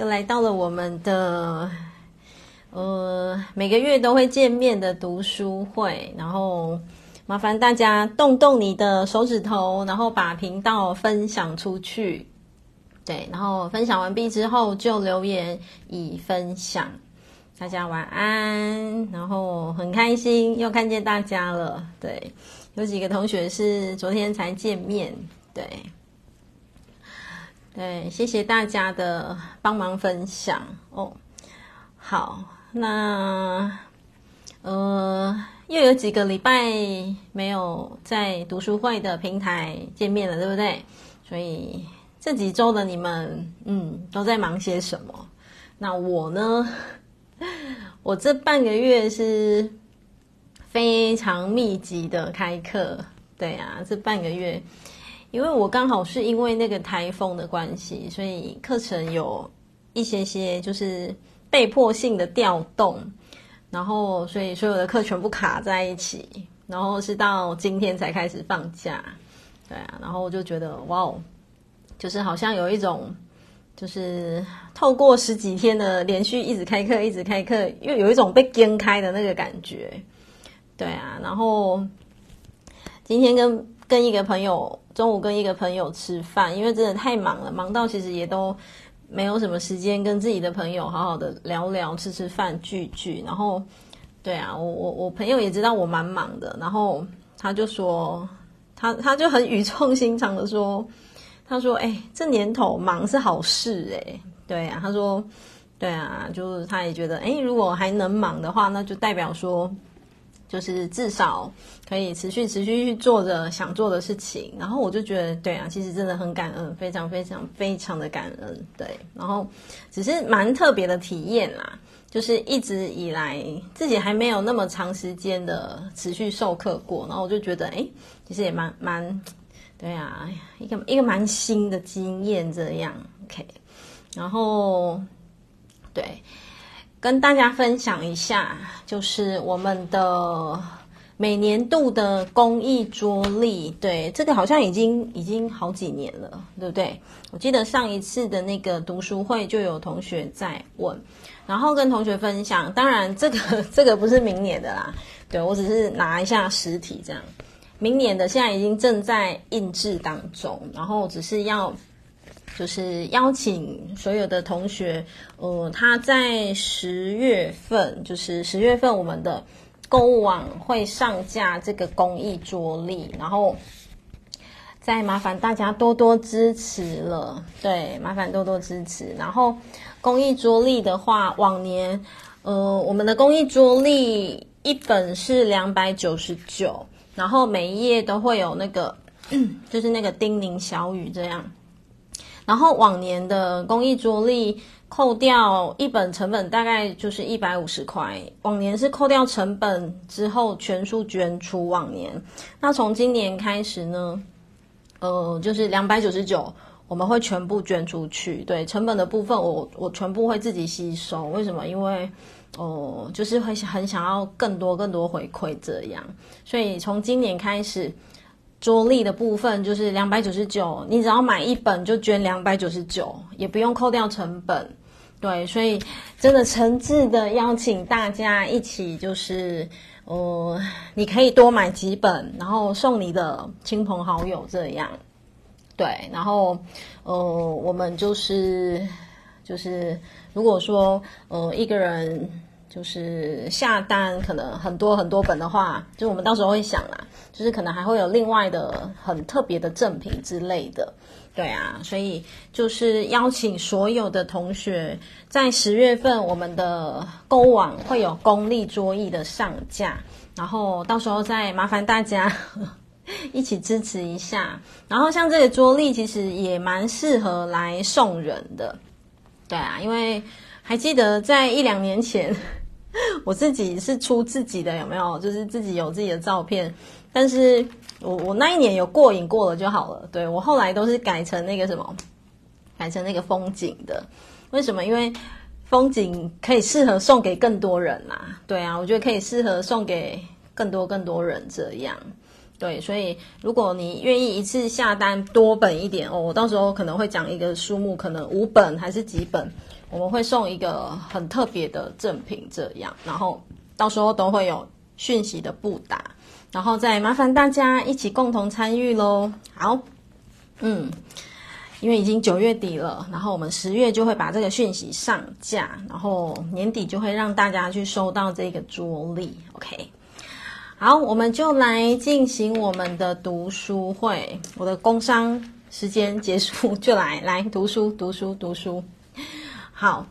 又来到了我们的呃每个月都会见面的读书会，然后麻烦大家动动你的手指头，然后把频道分享出去。对，然后分享完毕之后就留言已分享。大家晚安，然后很开心又看见大家了。对，有几个同学是昨天才见面。对。对，谢谢大家的帮忙分享哦。好，那呃，又有几个礼拜没有在读书会的平台见面了，对不对？所以这几周的你们，嗯，都在忙些什么？那我呢？我这半个月是非常密集的开课。对啊，这半个月。因为我刚好是因为那个台风的关系，所以课程有一些些就是被迫性的调动，然后所以所有的课全部卡在一起，然后是到今天才开始放假，对啊，然后我就觉得哇哦，就是好像有一种就是透过十几天的连续一直开课一直开课，又有一种被惊开的那个感觉，对啊，然后今天跟跟一个朋友。中午跟一个朋友吃饭，因为真的太忙了，忙到其实也都没有什么时间跟自己的朋友好好的聊聊、吃吃饭、聚聚。然后，对啊，我我我朋友也知道我蛮忙的，然后他就说，他他就很语重心长的说，他说：“哎，这年头忙是好事哎。”对啊，他说：“对啊，就是他也觉得，哎，如果还能忙的话，那就代表说。”就是至少可以持续持续去做着想做的事情，然后我就觉得，对啊，其实真的很感恩，非常非常非常的感恩，对。然后只是蛮特别的体验啦，就是一直以来自己还没有那么长时间的持续授课过，然后我就觉得，哎，其实也蛮蛮，对啊，一个一个蛮新的经验这样，OK。然后，对。跟大家分享一下，就是我们的每年度的公益桌历。对，这个好像已经已经好几年了，对不对？我记得上一次的那个读书会就有同学在问，然后跟同学分享。当然，这个 这个不是明年的啦，对，我只是拿一下实体这样。明年的现在已经正在印制当中，然后只是要。就是邀请所有的同学，呃，他在十月份，就是十月份我们的购物网会上架这个公益桌历，然后再麻烦大家多多支持了，对，麻烦多多支持。然后公益桌历的话，往年，呃，我们的公益桌历一本是两百九十九，然后每一页都会有那个，就是那个叮咛小语这样。然后往年的公益桌历扣掉一本成本大概就是一百五十块，往年是扣掉成本之后全数捐出。往年，那从今年开始呢，呃，就是两百九十九，我们会全部捐出去。对，成本的部分我，我全部会自己吸收。为什么？因为哦、呃，就是会很想要更多更多回馈这样，所以从今年开始。桌历的部分就是两百九十九，你只要买一本就捐两百九十九，也不用扣掉成本。对，所以真的诚挚的邀请大家一起，就是呃，你可以多买几本，然后送你的亲朋好友这样。对，然后呃，我们就是就是如果说呃一个人。就是下单可能很多很多本的话，就我们到时候会想啦，就是可能还会有另外的很特别的赠品之类的，对啊，所以就是邀请所有的同学在十月份我们的购物网会有公益桌椅的上架，然后到时候再麻烦大家 一起支持一下。然后像这个桌历其实也蛮适合来送人的，对啊，因为还记得在一两年前。我自己是出自己的有没有？就是自己有自己的照片，但是我我那一年有过瘾过了就好了。对，我后来都是改成那个什么，改成那个风景的。为什么？因为风景可以适合送给更多人啊。对啊，我觉得可以适合送给更多更多人这样。对，所以如果你愿意一次下单多本一点哦，我到时候可能会讲一个数目，可能五本还是几本，我们会送一个很特别的赠品，这样，然后到时候都会有讯息的布达，然后再麻烦大家一起共同参与喽。好，嗯，因为已经九月底了，然后我们十月就会把这个讯息上架，然后年底就会让大家去收到这个桌历，OK。好，我们就来进行我们的读书会。我的工商时间结束，就来来读书，读书，读书。好，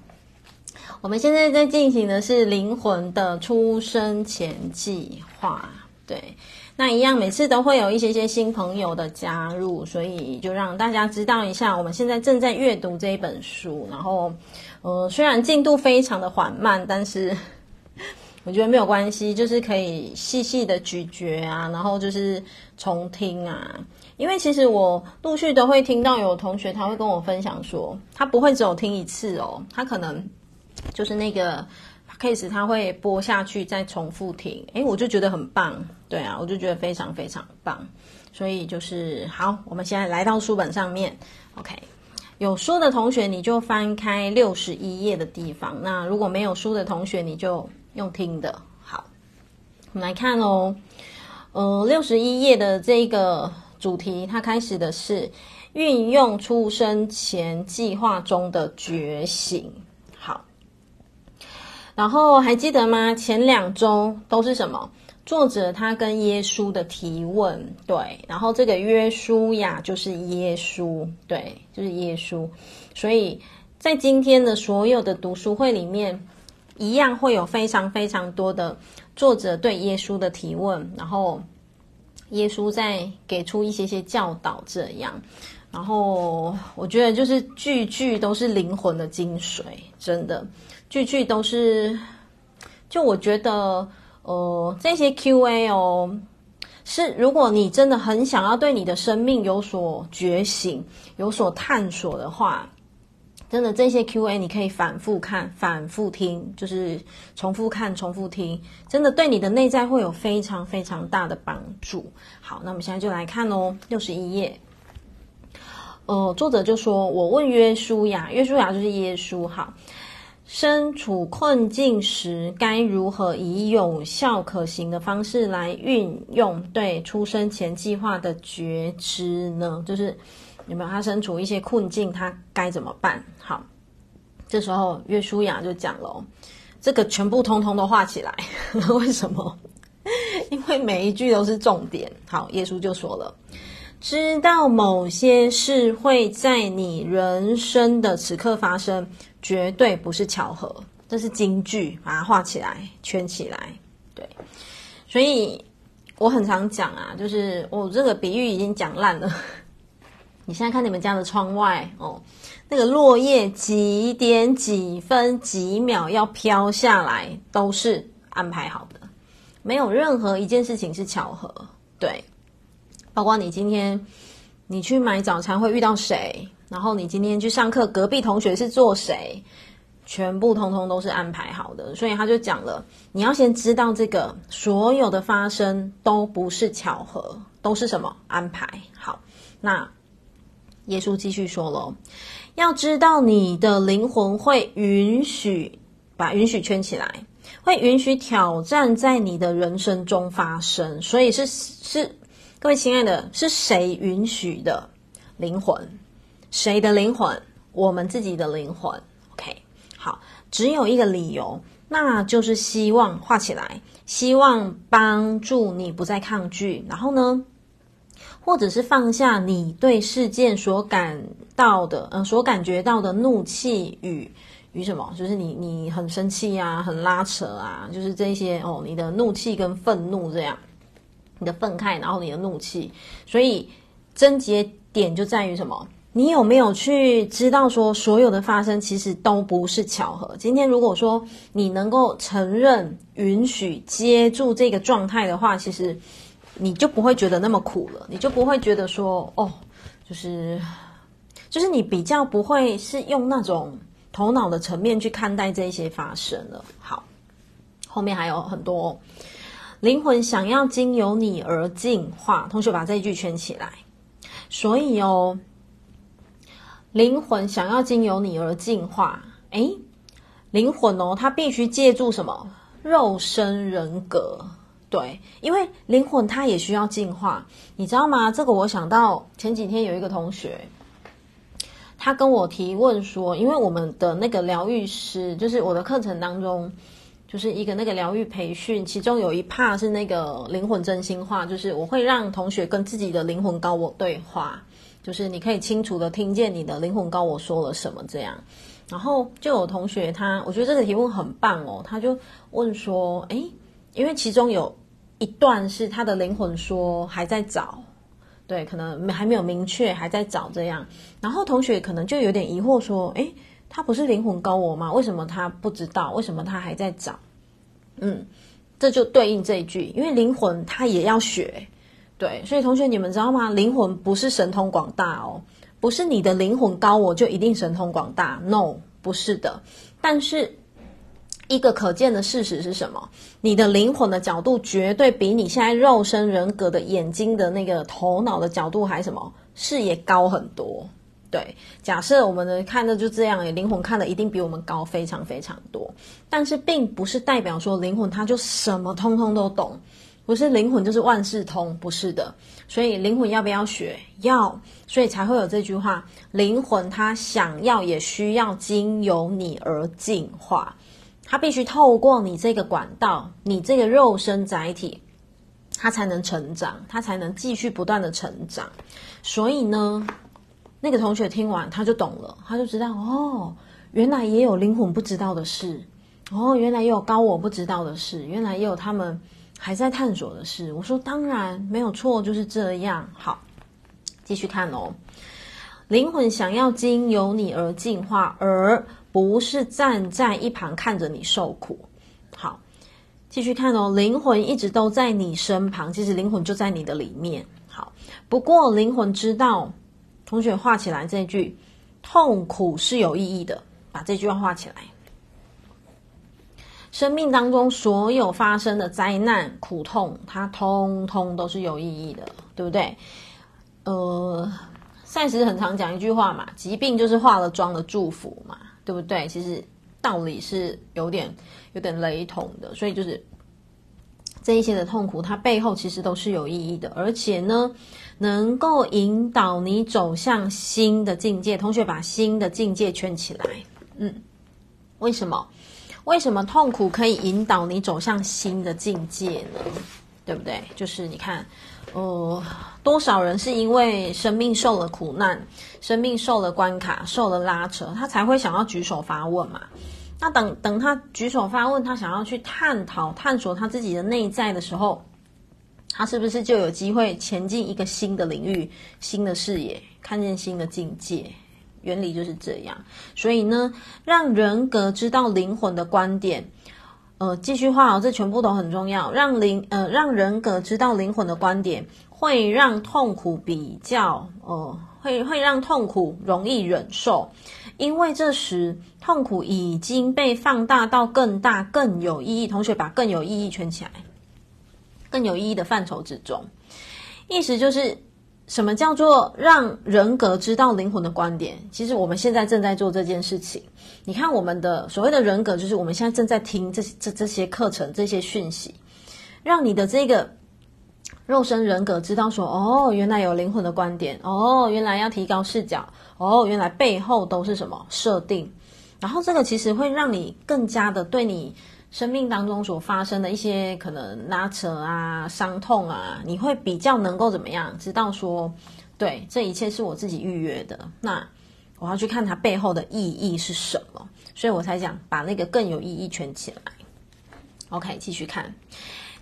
我们现在在进行的是灵魂的出生前计划。对，那一样，每次都会有一些些新朋友的加入，所以就让大家知道一下，我们现在正在阅读这一本书。然后，呃，虽然进度非常的缓慢，但是。我觉得没有关系，就是可以细细的咀嚼啊，然后就是重听啊。因为其实我陆续都会听到有同学他会跟我分享说，他不会只有听一次哦，他可能就是那个 case 他会播下去再重复听。诶，我就觉得很棒，对啊，我就觉得非常非常棒。所以就是好，我们现在来到书本上面，OK，有书的同学你就翻开六十一页的地方，那如果没有书的同学你就。用听的。好，我们来看哦，呃，六十一页的这个主题，它开始的是运用出生前计划中的觉醒。好，然后还记得吗？前两周都是什么？作者他跟耶稣的提问，对，然后这个约书亚就是耶稣，对，就是耶稣。所以在今天的所有的读书会里面。一样会有非常非常多的作者对耶稣的提问，然后耶稣在给出一些些教导，这样，然后我觉得就是句句都是灵魂的精髓，真的，句句都是。就我觉得，呃，这些 Q&A 哦，是如果你真的很想要对你的生命有所觉醒、有所探索的话。真的，这些 Q&A 你可以反复看、反复听，就是重复看、重复听，真的对你的内在会有非常非常大的帮助。好，那我们现在就来看哦，六十一页。呃，作者就说：“我问约书亚，约书亚就是耶稣。好，身处困境时，该如何以有效可行的方式来运用对出生前计划的觉知呢？”就是。有没有他身处一些困境，他该怎么办？好，这时候约书亚就讲了，这个全部通通都画起来。为什么？因为每一句都是重点。好，耶稣就说了，知道某些事会在你人生的此刻发生，绝对不是巧合。这是金句，把它画起来，圈起来。对，所以我很常讲啊，就是我这个比喻已经讲烂了。你现在看你们家的窗外哦，那个落叶几点几分几秒要飘下来，都是安排好的，没有任何一件事情是巧合。对，包括你今天你去买早餐会遇到谁，然后你今天去上课，隔壁同学是做谁，全部通通都是安排好的。所以他就讲了，你要先知道这个所有的发生都不是巧合，都是什么安排好。那。耶稣继续说了：“要知道，你的灵魂会允许把允许圈起来，会允许挑战在你的人生中发生。所以是是，各位亲爱的，是谁允许的灵魂？谁的灵魂？我们自己的灵魂。OK，好，只有一个理由，那就是希望画起来，希望帮助你不再抗拒。然后呢？”或者是放下你对事件所感到的，嗯、所感觉到的怒气与与什么？就是你你很生气啊，很拉扯啊，就是这些哦，你的怒气跟愤怒这样，你的愤慨，然后你的怒气。所以症结点就在于什么？你有没有去知道说，所有的发生其实都不是巧合？今天如果说你能够承认、允许、接住这个状态的话，其实。你就不会觉得那么苦了，你就不会觉得说哦，就是就是你比较不会是用那种头脑的层面去看待这些发生了。好，后面还有很多，灵魂想要经由你而进化。同学把这一句圈起来。所以哦，灵魂想要经由你而进化。诶，灵魂哦，它必须借助什么？肉身人格。对，因为灵魂它也需要进化，你知道吗？这个我想到前几天有一个同学，他跟我提问说，因为我们的那个疗愈师，就是我的课程当中，就是一个那个疗愈培训，其中有一 part 是那个灵魂真心话，就是我会让同学跟自己的灵魂高我对话，就是你可以清楚的听见你的灵魂高我说了什么这样。然后就有同学他，我觉得这个提问很棒哦，他就问说，诶，因为其中有。一段是他的灵魂说还在找，对，可能还没有明确，还在找这样。然后同学可能就有点疑惑说：“诶，他不是灵魂高我吗？为什么他不知道？为什么他还在找？”嗯，这就对应这一句，因为灵魂他也要学，对，所以同学你们知道吗？灵魂不是神通广大哦，不是你的灵魂高我就一定神通广大，no，不是的，但是。一个可见的事实是什么？你的灵魂的角度绝对比你现在肉身人格的眼睛的那个头脑的角度还什么视野高很多。对，假设我们的看的就这样，灵魂看的一定比我们高非常非常多。但是并不是代表说灵魂它就什么通通都懂，不是灵魂就是万事通，不是的。所以灵魂要不要学？要，所以才会有这句话：灵魂它想要也需要经由你而进化。它必须透过你这个管道，你这个肉身载体，它才能成长，它才能继续不断的成长。所以呢，那个同学听完他就懂了，他就知道哦，原来也有灵魂不知道的事，哦，原来也有高我不知道的事，原来也有他们还在探索的事。我说当然没有错，就是这样。好，继续看哦，灵魂想要经由你而进化，而。不是站在一旁看着你受苦，好，继续看哦。灵魂一直都在你身旁，其实灵魂就在你的里面。好，不过灵魂知道，同学画起来这句，痛苦是有意义的，把这句话画起来。生命当中所有发生的灾难、苦痛，它通通都是有意义的，对不对？呃，赛斯很常讲一句话嘛，疾病就是化了妆的祝福嘛。对不对？其实道理是有点有点雷同的，所以就是这一些的痛苦，它背后其实都是有意义的，而且呢，能够引导你走向新的境界。同学把新的境界圈起来，嗯，为什么？为什么痛苦可以引导你走向新的境界呢？对不对？就是你看。呃，多少人是因为生命受了苦难，生命受了关卡，受了拉扯，他才会想要举手发问嘛？那等等他举手发问，他想要去探讨、探索他自己的内在的时候，他是不是就有机会前进一个新的领域、新的视野，看见新的境界？原理就是这样。所以呢，让人格知道灵魂的观点。呃，继续画哦，这全部都很重要。让灵呃，让人格知道灵魂的观点，会让痛苦比较呃，会会让痛苦容易忍受，因为这时痛苦已经被放大到更大、更有意义。同学把更有意义圈起来，更有意义的范畴之中，意思就是。什么叫做让人格知道灵魂的观点？其实我们现在正在做这件事情。你看，我们的所谓的人格，就是我们现在正在听这这这些课程、这些讯息，让你的这个肉身人格知道说：哦，原来有灵魂的观点，哦，原来要提高视角，哦，原来背后都是什么设定。然后这个其实会让你更加的对你。生命当中所发生的一些可能拉扯啊、伤痛啊，你会比较能够怎么样？知道说，对，这一切是我自己预约的。那我要去看它背后的意义是什么，所以我才讲把那个更有意义圈起来。OK，继续看。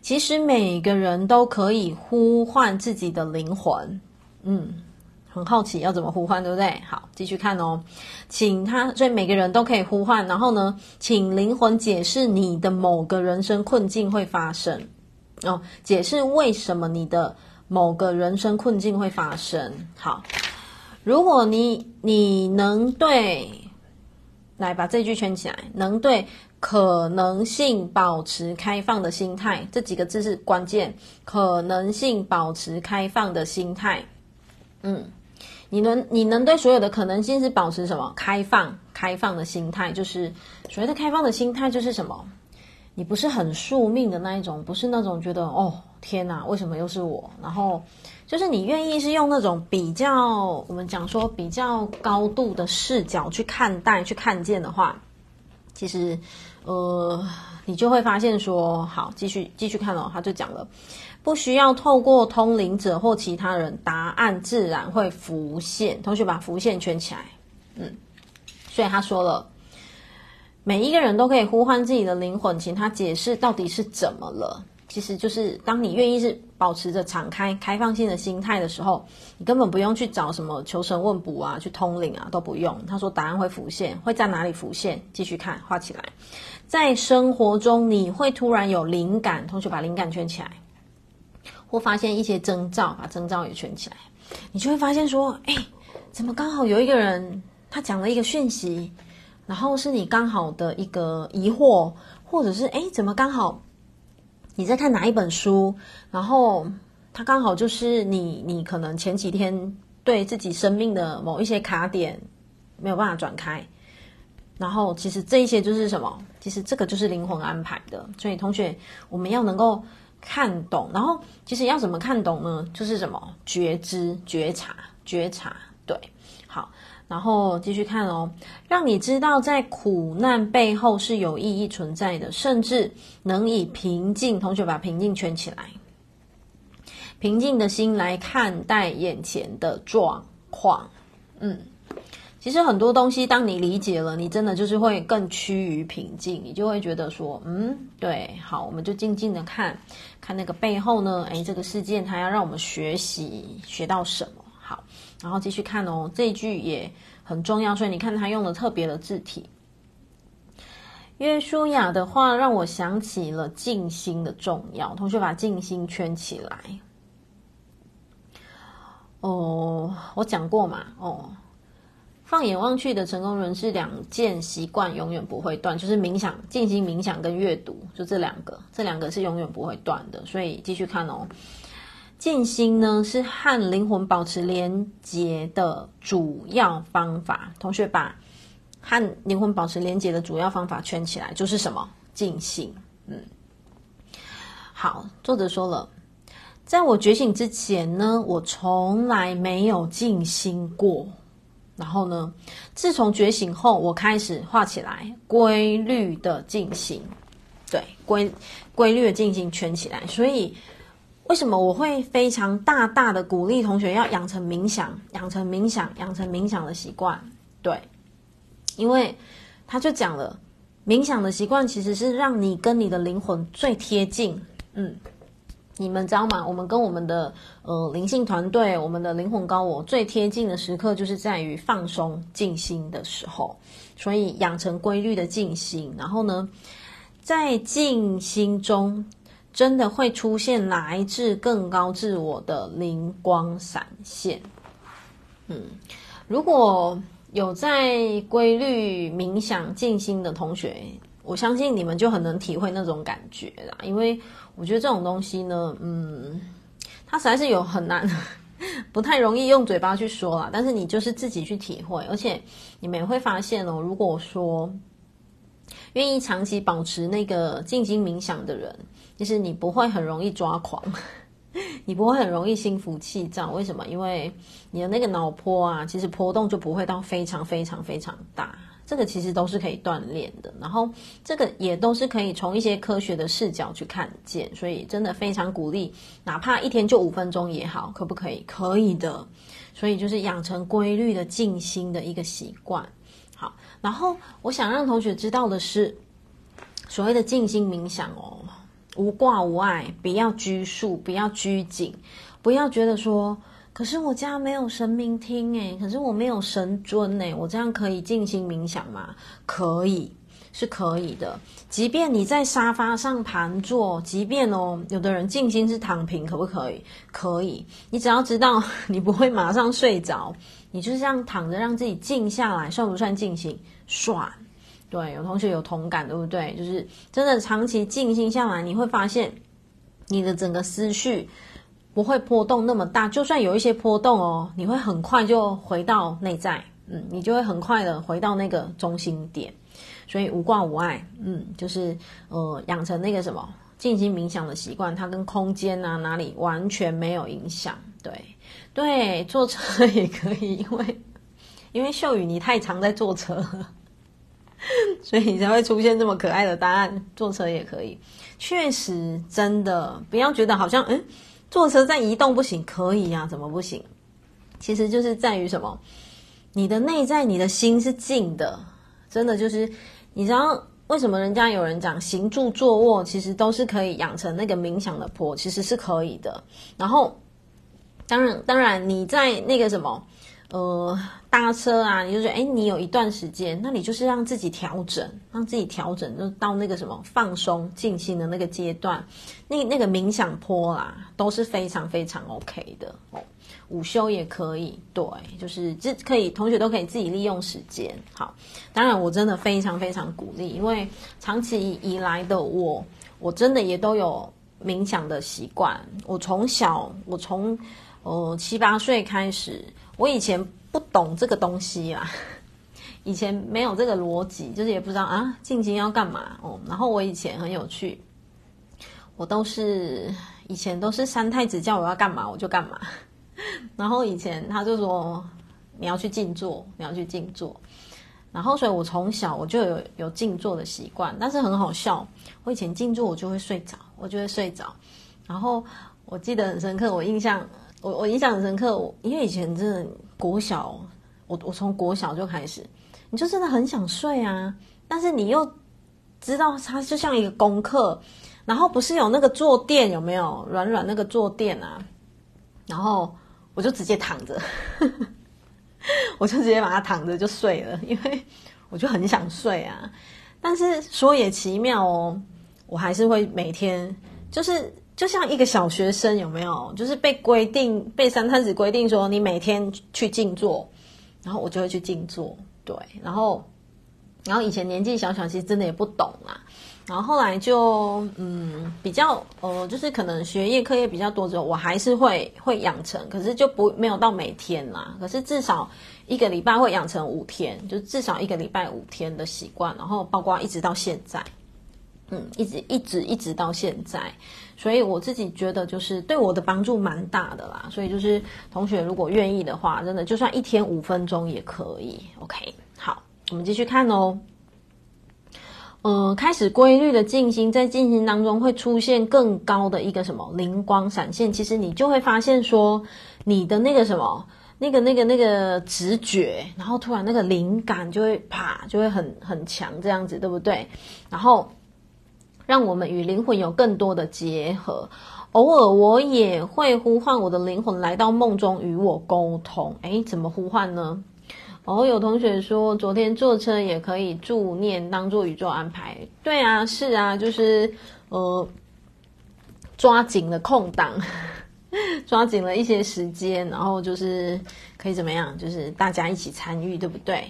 其实每个人都可以呼唤自己的灵魂，嗯。很好奇要怎么呼唤，对不对？好，继续看哦，请他，所以每个人都可以呼唤。然后呢，请灵魂解释你的某个人生困境会发生哦，解释为什么你的某个人生困境会发生。好，如果你你能对来把这句圈起来，能对可能性保持开放的心态，这几个字是关键。可能性保持开放的心态，嗯，你能你能对所有的可能性是保持什么？开放开放的心态，就是所谓的开放的心态就是什么？你不是很宿命的那一种，不是那种觉得哦天哪，为什么又是我？然后就是你愿意是用那种比较，我们讲说比较高度的视角去看待、去看见的话，其实呃，你就会发现说，好，继续继续看哦，他就讲了，不需要透过通灵者或其他人，答案自然会浮现。同学把浮现圈起来，嗯，所以他说了。每一个人都可以呼唤自己的灵魂，请他解释到底是怎么了。其实就是当你愿意是保持着敞开、开放性的心态的时候，你根本不用去找什么求神问卜啊、去通灵啊，都不用。他说答案会浮现，会在哪里浮现？继续看，画起来。在生活中，你会突然有灵感，同学把灵感圈起来，或发现一些征兆，把征兆也圈起来，你就会发现说，哎，怎么刚好有一个人他讲了一个讯息。然后是你刚好的一个疑惑，或者是诶，怎么刚好你在看哪一本书？然后它刚好就是你，你可能前几天对自己生命的某一些卡点没有办法转开。然后其实这一些就是什么？其实这个就是灵魂安排的。所以同学，我们要能够看懂。然后其实要怎么看懂呢？就是什么？觉知、觉察、觉察。对，好。然后继续看哦，让你知道在苦难背后是有意义存在的，甚至能以平静，同学把平静圈起来，平静的心来看待眼前的状况。嗯，其实很多东西，当你理解了，你真的就是会更趋于平静，你就会觉得说，嗯，对，好，我们就静静的看看那个背后呢，诶，这个事件它要让我们学习学到什么。然后继续看哦，这一句也很重要，所以你看他用了特别的字体。约书亚的话让我想起了静心的重要，同学把静心圈起来。哦，我讲过嘛，哦，放眼望去的成功人士，两件习惯永远不会断，就是冥想、静心冥想跟阅读，就这两个，这两个是永远不会断的。所以继续看哦。静心呢，是和灵魂保持连结的主要方法。同学把和灵魂保持连结的主要方法圈起来，就是什么？静心。嗯，好。作者说了，在我觉醒之前呢，我从来没有静心过。然后呢，自从觉醒后，我开始画起来规律的静心。对，规规律的静心圈起来，所以。为什么我会非常大大的鼓励同学要养成冥想，养成冥想，养成冥想的习惯？对，因为他就讲了，冥想的习惯其实是让你跟你的灵魂最贴近。嗯，你们知道吗？我们跟我们的呃灵性团队，我们的灵魂高我最贴近的时刻，就是在于放松静心的时候。所以养成规律的静心，然后呢，在静心中。真的会出现来自更高自我的灵光闪现。嗯，如果有在规律冥想静心的同学，我相信你们就很能体会那种感觉啦。因为我觉得这种东西呢，嗯，它实在是有很难，不太容易用嘴巴去说啦。但是你就是自己去体会，而且你们也会发现哦，如果说愿意长期保持那个静心冥想的人。其实你不会很容易抓狂，你不会很容易心浮气躁。为什么？因为你的那个脑波啊，其实波动就不会到非常非常非常大。这个其实都是可以锻炼的，然后这个也都是可以从一些科学的视角去看见。所以真的非常鼓励，哪怕一天就五分钟也好，可不可以？可以的。所以就是养成规律的静心的一个习惯。然后我想让同学知道的是，所谓的静心冥想哦。无挂无碍，不要拘束，不要拘谨，不要觉得说，可是我家没有神明听诶，可是我没有神尊诶，我这样可以静心冥想吗？可以，是可以的。即便你在沙发上盘坐，即便哦，有的人静心是躺平，可不可以？可以。你只要知道 你不会马上睡着，你就是这样躺着，让自己静下来，算不算静心？算。对，有同学有同感，对不对？就是真的长期静心下来，你会发现你的整个思绪不会波动那么大，就算有一些波动哦，你会很快就回到内在，嗯，你就会很快的回到那个中心点。所以无挂无碍，嗯，就是呃，养成那个什么静心冥想的习惯，它跟空间啊哪里完全没有影响。对，对，坐车 也可以，因为因为秀宇你太常在坐车。所以你才会出现这么可爱的答案。坐车也可以，确实真的不要觉得好像嗯，坐车在移动不行，可以呀、啊？怎么不行？其实就是在于什么？你的内在，你的心是静的，真的就是你知道为什么人家有人讲行住坐卧，其实都是可以养成那个冥想的坡，其实是可以的。然后，当然，当然你在那个什么。呃，搭车啊，你就觉得，哎，你有一段时间，那你就是让自己调整，让自己调整，就到那个什么放松、静心的那个阶段，那那个冥想坡啦，都是非常非常 OK 的哦。午休也可以，对，就是这可以，同学都可以自己利用时间。好，当然我真的非常非常鼓励，因为长期以来的我，我真的也都有冥想的习惯。我从小，我从哦七八岁开始。我以前不懂这个东西啊，以前没有这个逻辑，就是也不知道啊，静心要干嘛哦。然后我以前很有趣，我都是以前都是三太子叫我要干嘛我就干嘛。然后以前他就说你要去静坐，你要去静坐。然后所以我从小我就有有静坐的习惯，但是很好笑，我以前静坐我就会睡着，我就会睡着。然后我记得很深刻，我印象。我我印象很深刻，我因为以前真的国小，我我从国小就开始，你就真的很想睡啊，但是你又知道它就像一个功课，然后不是有那个坐垫有没有软软那个坐垫啊，然后我就直接躺着，我就直接把它躺着就睡了，因为我就很想睡啊，但是说也奇妙哦，我还是会每天就是。就像一个小学生有没有？就是被规定，被三太子规定说你每天去静坐，然后我就会去静坐。对，然后，然后以前年纪小小，其实真的也不懂啦。然后后来就嗯，比较呃，就是可能学业课业比较多之后，我还是会会养成，可是就不没有到每天啦。可是至少一个礼拜会养成五天，就至少一个礼拜五天的习惯，然后包括一直到现在。嗯，一直一直一直到现在，所以我自己觉得就是对我的帮助蛮大的啦。所以就是同学如果愿意的话，真的就算一天五分钟也可以。OK，好，我们继续看哦。呃，开始规律的进行，在进行当中会出现更高的一个什么灵光闪现。其实你就会发现说，你的那个什么那个那个那个直觉，然后突然那个灵感就会啪就会很很强，这样子对不对？然后。让我们与灵魂有更多的结合。偶尔我也会呼唤我的灵魂来到梦中与我沟通。诶，怎么呼唤呢？哦，有同学说昨天坐车也可以助念，当做宇宙安排。对啊，是啊，就是呃，抓紧了空档，抓紧了一些时间，然后就是可以怎么样？就是大家一起参与，对不对？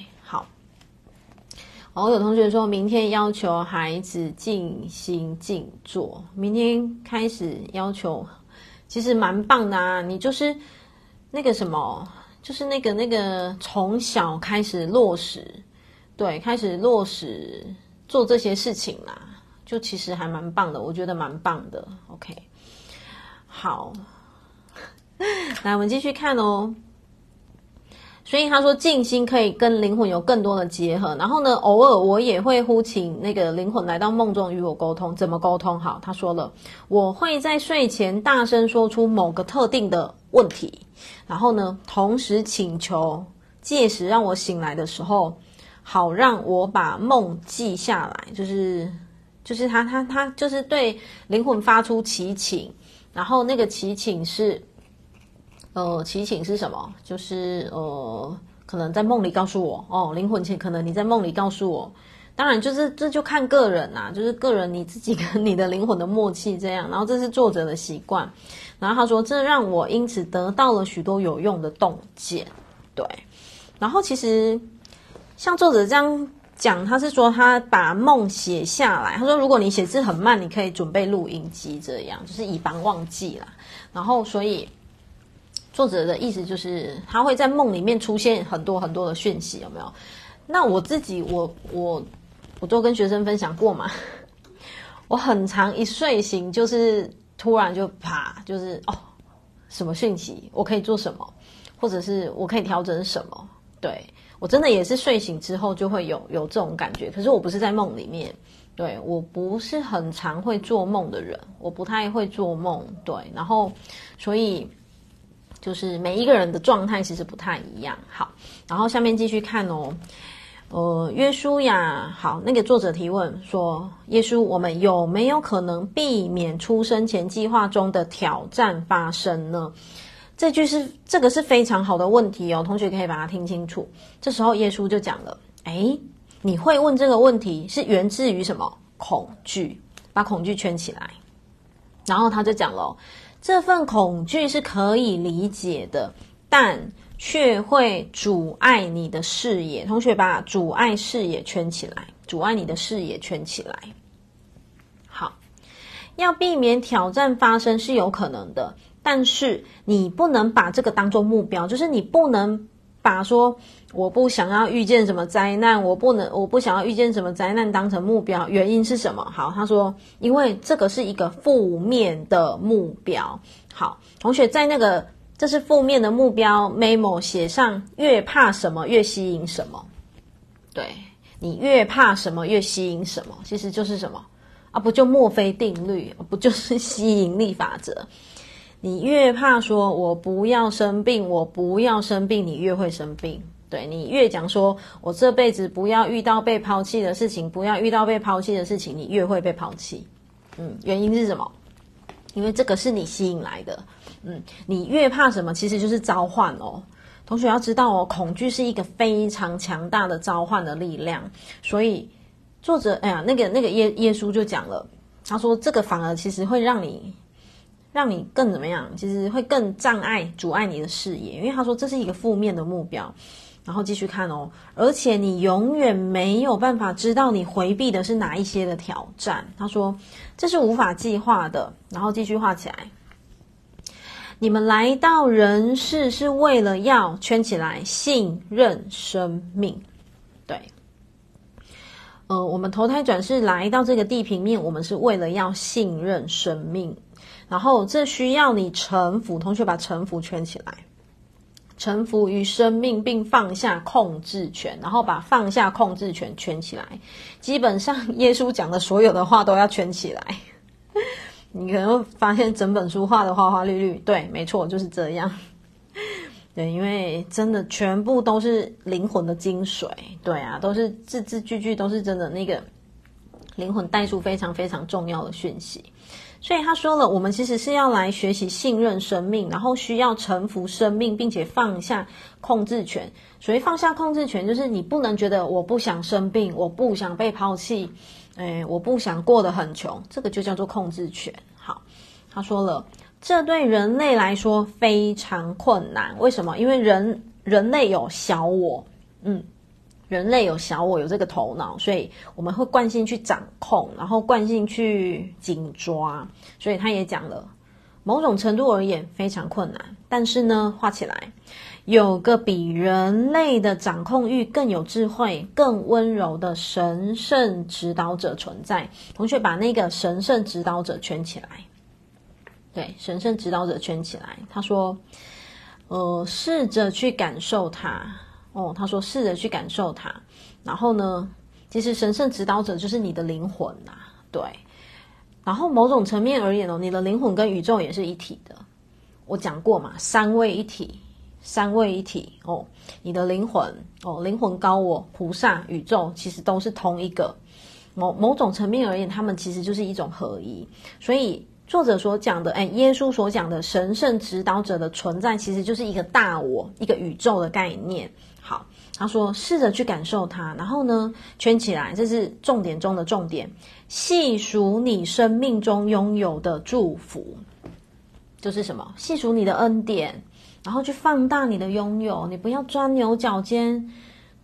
然后有同学说，明天要求孩子静心静坐，明天开始要求，其实蛮棒的啊。你就是那个什么，就是那个那个从小开始落实，对，开始落实做这些事情啦，就其实还蛮棒的，我觉得蛮棒的。OK，好，来我们继续看哦。所以他说静心可以跟灵魂有更多的结合，然后呢，偶尔我也会呼请那个灵魂来到梦中与我沟通。怎么沟通？好，他说了，我会在睡前大声说出某个特定的问题，然后呢，同时请求届时让我醒来的时候，好让我把梦记下来。就是就是他他他就是对灵魂发出祈请，然后那个祈请是。呃，祈请是什么？就是呃，可能在梦里告诉我哦，灵魂请可能你在梦里告诉我。当然，就是这就看个人呐、啊，就是个人你自己跟你的灵魂的默契这样。然后这是作者的习惯。然后他说，这让我因此得到了许多有用的洞见。对。然后其实像作者这样讲，他是说他把梦写下来。他说，如果你写字很慢，你可以准备录音机，这样就是以防忘记啦。然后，所以作者的意思就是，他会在梦里面出现很多很多的讯息，有没有？那我自己，我我我都跟学生分享过嘛。我很常一睡醒就是突然就啪，就是哦，什么讯息？我可以做什么？或者是我可以调整什么？对。我真的也是睡醒之后就会有有这种感觉，可是我不是在梦里面，对，我不是很常会做梦的人，我不太会做梦，对，然后所以就是每一个人的状态其实不太一样。好，然后下面继续看哦，呃，约书亚，好，那个作者提问说，耶稣，我们有没有可能避免出生前计划中的挑战发生呢？这句是这个是非常好的问题哦，同学可以把它听清楚。这时候耶稣就讲了：“诶，你会问这个问题是源自于什么？恐惧，把恐惧圈起来。”然后他就讲了：“这份恐惧是可以理解的，但却会阻碍你的视野。”同学把阻碍视野圈起来，阻碍你的视野圈起来。好，要避免挑战发生是有可能的。但是你不能把这个当做目标，就是你不能把说我不想要遇见什么灾难，我不能我不想要遇见什么灾难当成目标，原因是什么？好，他说，因为这个是一个负面的目标。好，同学在那个这是负面的目标 memo 写上，越怕什么越吸引什么。对，你越怕什么越吸引什么，其实就是什么啊？不就墨菲定律？不就是吸引力法则？你越怕说“我不要生病，我不要生病”，你越会生病。对，你越讲说“我这辈子不要遇到被抛弃的事情，不要遇到被抛弃的事情”，你越会被抛弃。嗯，原因是什么？因为这个是你吸引来的。嗯，你越怕什么，其实就是召唤哦。同学要知道哦，恐惧是一个非常强大的召唤的力量。所以作者，哎呀，那个那个耶耶稣就讲了，他说这个反而其实会让你。让你更怎么样？其实会更障碍、阻碍你的视野，因为他说这是一个负面的目标。然后继续看哦，而且你永远没有办法知道你回避的是哪一些的挑战。他说这是无法计划的。然后继续画起来，你们来到人世是为了要圈起来信任生命。对，呃，我们投胎转世来到这个地平面，我们是为了要信任生命。然后这需要你臣服，同学把臣服圈起来，臣服于生命并放下控制权，然后把放下控制权圈起来。基本上耶稣讲的所有的话都要圈起来。你可能会发现整本书画的花花绿绿，对，没错，就是这样。对，因为真的全部都是灵魂的精髓，对啊，都是字字句句都是真的那个灵魂带出非常非常重要的讯息。所以他说了，我们其实是要来学习信任生命，然后需要臣服生命，并且放下控制权。所以放下控制权，就是你不能觉得我不想生病，我不想被抛弃，诶，我不想过得很穷，这个就叫做控制权。好，他说了，这对人类来说非常困难。为什么？因为人人类有小我，嗯。人类有小我，有这个头脑，所以我们会惯性去掌控，然后惯性去紧抓。所以他也讲了，某种程度而言非常困难。但是呢，画起来，有个比人类的掌控欲更有智慧、更温柔的神圣指导者存在。同学把那个神圣指导者圈起来。对，神圣指导者圈起来。他说：“呃，试着去感受它。”哦，他说试着去感受它，然后呢，其实神圣指导者就是你的灵魂呐、啊，对。然后某种层面而言哦，你的灵魂跟宇宙也是一体的。我讲过嘛，三位一体，三位一体哦。你的灵魂哦，灵魂高我、菩萨、宇宙，其实都是同一个。某某种层面而言，他们其实就是一种合一。所以作者所讲的，哎，耶稣所讲的神圣指导者的存在，其实就是一个大我，一个宇宙的概念。他说试着去感受它，然后呢，圈起来，这是重点中的重点。细数你生命中拥有的祝福，就是什么？细数你的恩典，然后去放大你的拥有。你不要钻牛角尖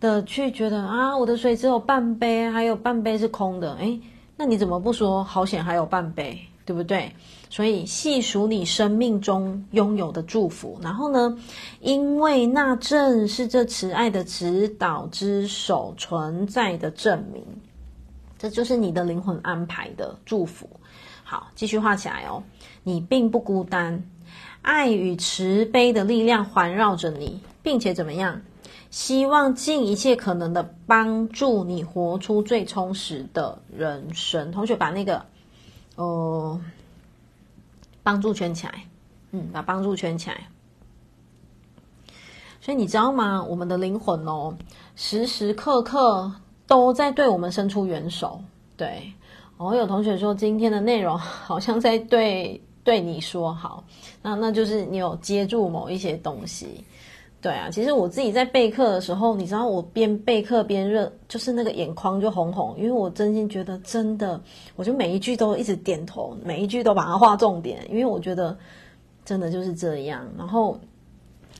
的去觉得啊，我的水只有半杯，还有半杯是空的。诶，那你怎么不说好险还有半杯，对不对？所以细数你生命中拥有的祝福，然后呢，因为那正是这慈爱的指导之手存在的证明，这就是你的灵魂安排的祝福。好，继续画起来哦。你并不孤单，爱与慈悲的力量环绕着你，并且怎么样？希望尽一切可能的帮助你活出最充实的人生。同学把那个，呃，帮助圈起来，嗯，把帮助圈起来。所以你知道吗？我们的灵魂哦，时时刻刻都在对我们伸出援手，对。我有同学说，今天的内容 好像在对对你说好，那那就是你有接住某一些东西，对啊。其实我自己在备课的时候，你知道我边备课边热，就是那个眼眶就红红，因为我真心觉得真的，我就每一句都一直点头，每一句都把它画重点，因为我觉得真的就是这样。然后，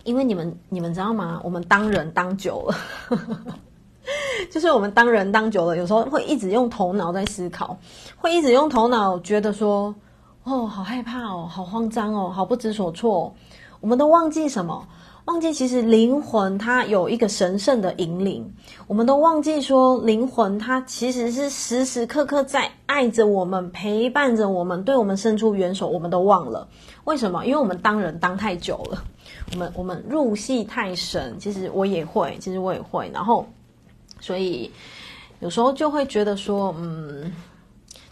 因为你们你们知道吗？我们当人当久了。就是我们当人当久了，有时候会一直用头脑在思考，会一直用头脑觉得说，哦，好害怕哦，好慌张哦，好不知所措。我们都忘记什么？忘记其实灵魂它有一个神圣的引领。我们都忘记说，灵魂它其实是时时刻刻在爱着我们，陪伴着我们，对我们伸出援手。我们都忘了为什么？因为我们当人当太久了，我们我们入戏太深。其实我也会，其实我也会，然后。所以有时候就会觉得说，嗯，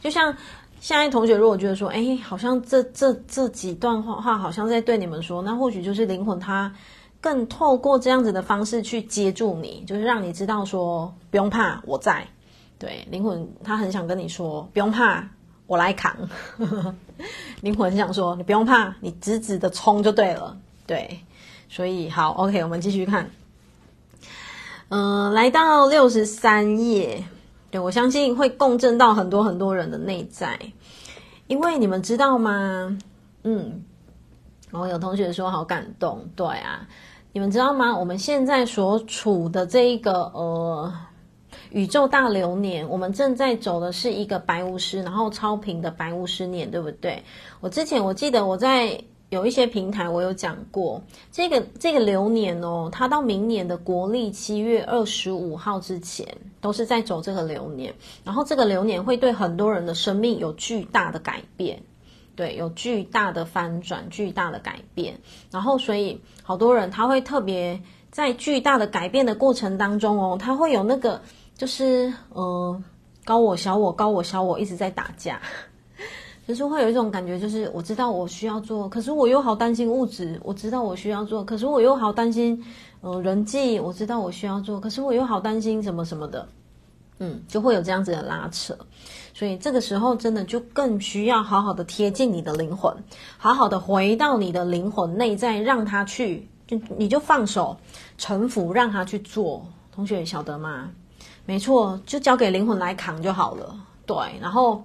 就像现在同学如果觉得说，哎，好像这这这几段话话好像在对你们说，那或许就是灵魂它更透过这样子的方式去接住你，就是让你知道说，不用怕，我在。对，灵魂他很想跟你说，不用怕，我来扛。灵魂很想说，你不用怕，你直直的冲就对了。对，所以好，OK，我们继续看。嗯、呃，来到六十三页，对，我相信会共振到很多很多人的内在，因为你们知道吗？嗯，我有同学说好感动，对啊，你们知道吗？我们现在所处的这一个呃宇宙大流年，我们正在走的是一个白巫师，然后超频的白巫师年，对不对？我之前我记得我在。有一些平台我有讲过，这个这个流年哦，它到明年的国历七月二十五号之前，都是在走这个流年。然后这个流年会对很多人的生命有巨大的改变，对，有巨大的翻转，巨大的改变。然后所以好多人他会特别在巨大的改变的过程当中哦，他会有那个就是呃高我小我高我小我一直在打架。就是会有一种感觉，就是我知道我需要做，可是我又好担心物质；我知道我需要做，可是我又好担心，呃，人际。我知道我需要做，可是我又好担心什么什么的，嗯，就会有这样子的拉扯。所以这个时候，真的就更需要好好的贴近你的灵魂，好好的回到你的灵魂内在，让他去，就你就放手臣服，让他去做。同学晓得吗？没错，就交给灵魂来扛就好了。对，然后。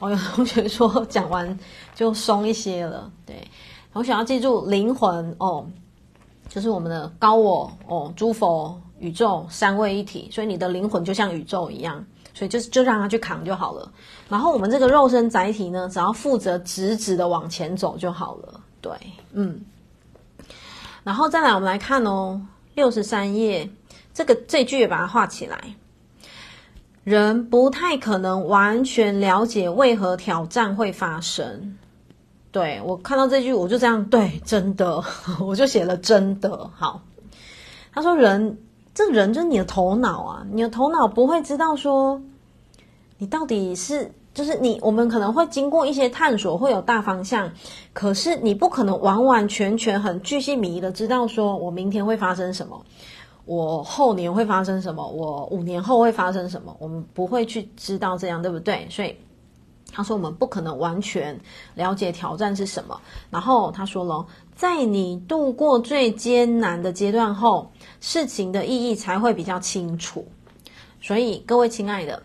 我有同学说讲完就松一些了，对，同学要记住灵魂哦，就是我们的高我哦，诸佛宇宙三位一体，所以你的灵魂就像宇宙一样，所以就就让他去扛就好了。然后我们这个肉身载体呢，只要负责直直的往前走就好了，对，嗯。然后再来我们来看哦，六十三页这个这句也把它画起来。人不太可能完全了解为何挑战会发生。对，我看到这句，我就这样，对，真的，我就写了真的。好，他说人，这人就是你的头脑啊，你的头脑不会知道说你到底是，就是你，我们可能会经过一些探索，会有大方向，可是你不可能完完全全很巨细靡遗的知道说我明天会发生什么。我后年会发生什么？我五年后会发生什么？我们不会去知道这样，对不对？所以他说我们不可能完全了解挑战是什么。然后他说了，在你度过最艰难的阶段后，事情的意义才会比较清楚。所以各位亲爱的，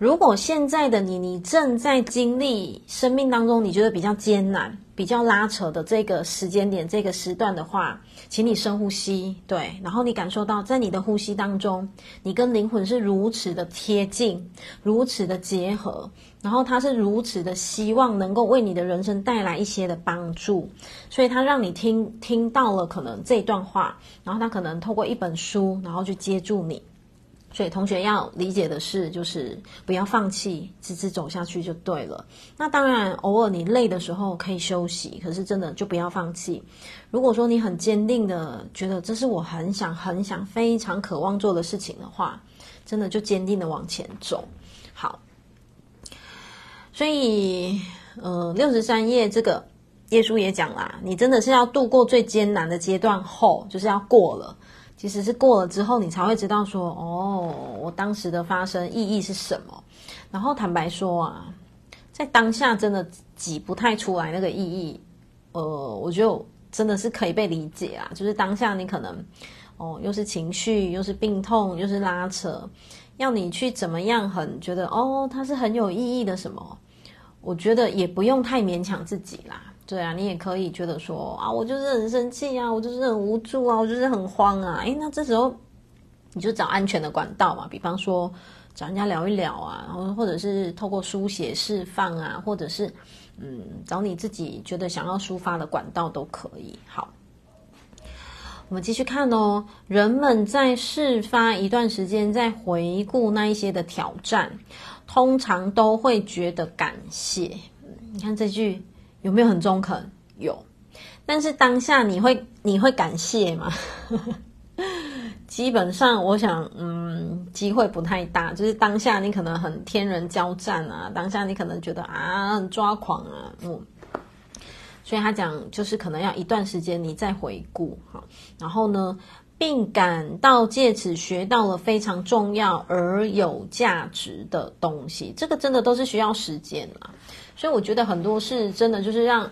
如果现在的你，你正在经历生命当中你觉得比较艰难、比较拉扯的这个时间点、这个时段的话，请你深呼吸，对，然后你感受到在你的呼吸当中，你跟灵魂是如此的贴近、如此的结合，然后他是如此的希望能够为你的人生带来一些的帮助，所以他让你听听到了可能这段话，然后他可能透过一本书，然后去接住你。所以同学要理解的是，就是不要放弃，直直走下去就对了。那当然，偶尔你累的时候可以休息，可是真的就不要放弃。如果说你很坚定的觉得这是我很想、很想、非常渴望做的事情的话，真的就坚定的往前走。好，所以呃，六十三页这个耶稣也讲啦，你真的是要度过最艰难的阶段后，就是要过了。其实是过了之后，你才会知道说，哦，我当时的发生意义是什么。然后坦白说啊，在当下真的挤不太出来那个意义。呃，我就真的是可以被理解啊，就是当下你可能，哦，又是情绪，又是病痛，又是拉扯，要你去怎么样很觉得，哦，它是很有意义的什么？我觉得也不用太勉强自己啦。对啊，你也可以觉得说啊，我就是很生气啊，我就是很无助啊，我就是很慌啊。诶，那这时候你就找安全的管道嘛，比方说找人家聊一聊啊，然后或者是透过书写释放啊，或者是嗯，找你自己觉得想要抒发的管道都可以。好，我们继续看哦。人们在事发一段时间，在回顾那一些的挑战，通常都会觉得感谢。你看这句。有没有很中肯？有，但是当下你会你会感谢吗？基本上，我想，嗯，机会不太大。就是当下你可能很天人交战啊，当下你可能觉得啊很抓狂啊，嗯。所以他讲，就是可能要一段时间你再回顾哈，然后呢，并感到借此学到了非常重要而有价值的东西。这个真的都是需要时间啊。所以我觉得很多事真的就是让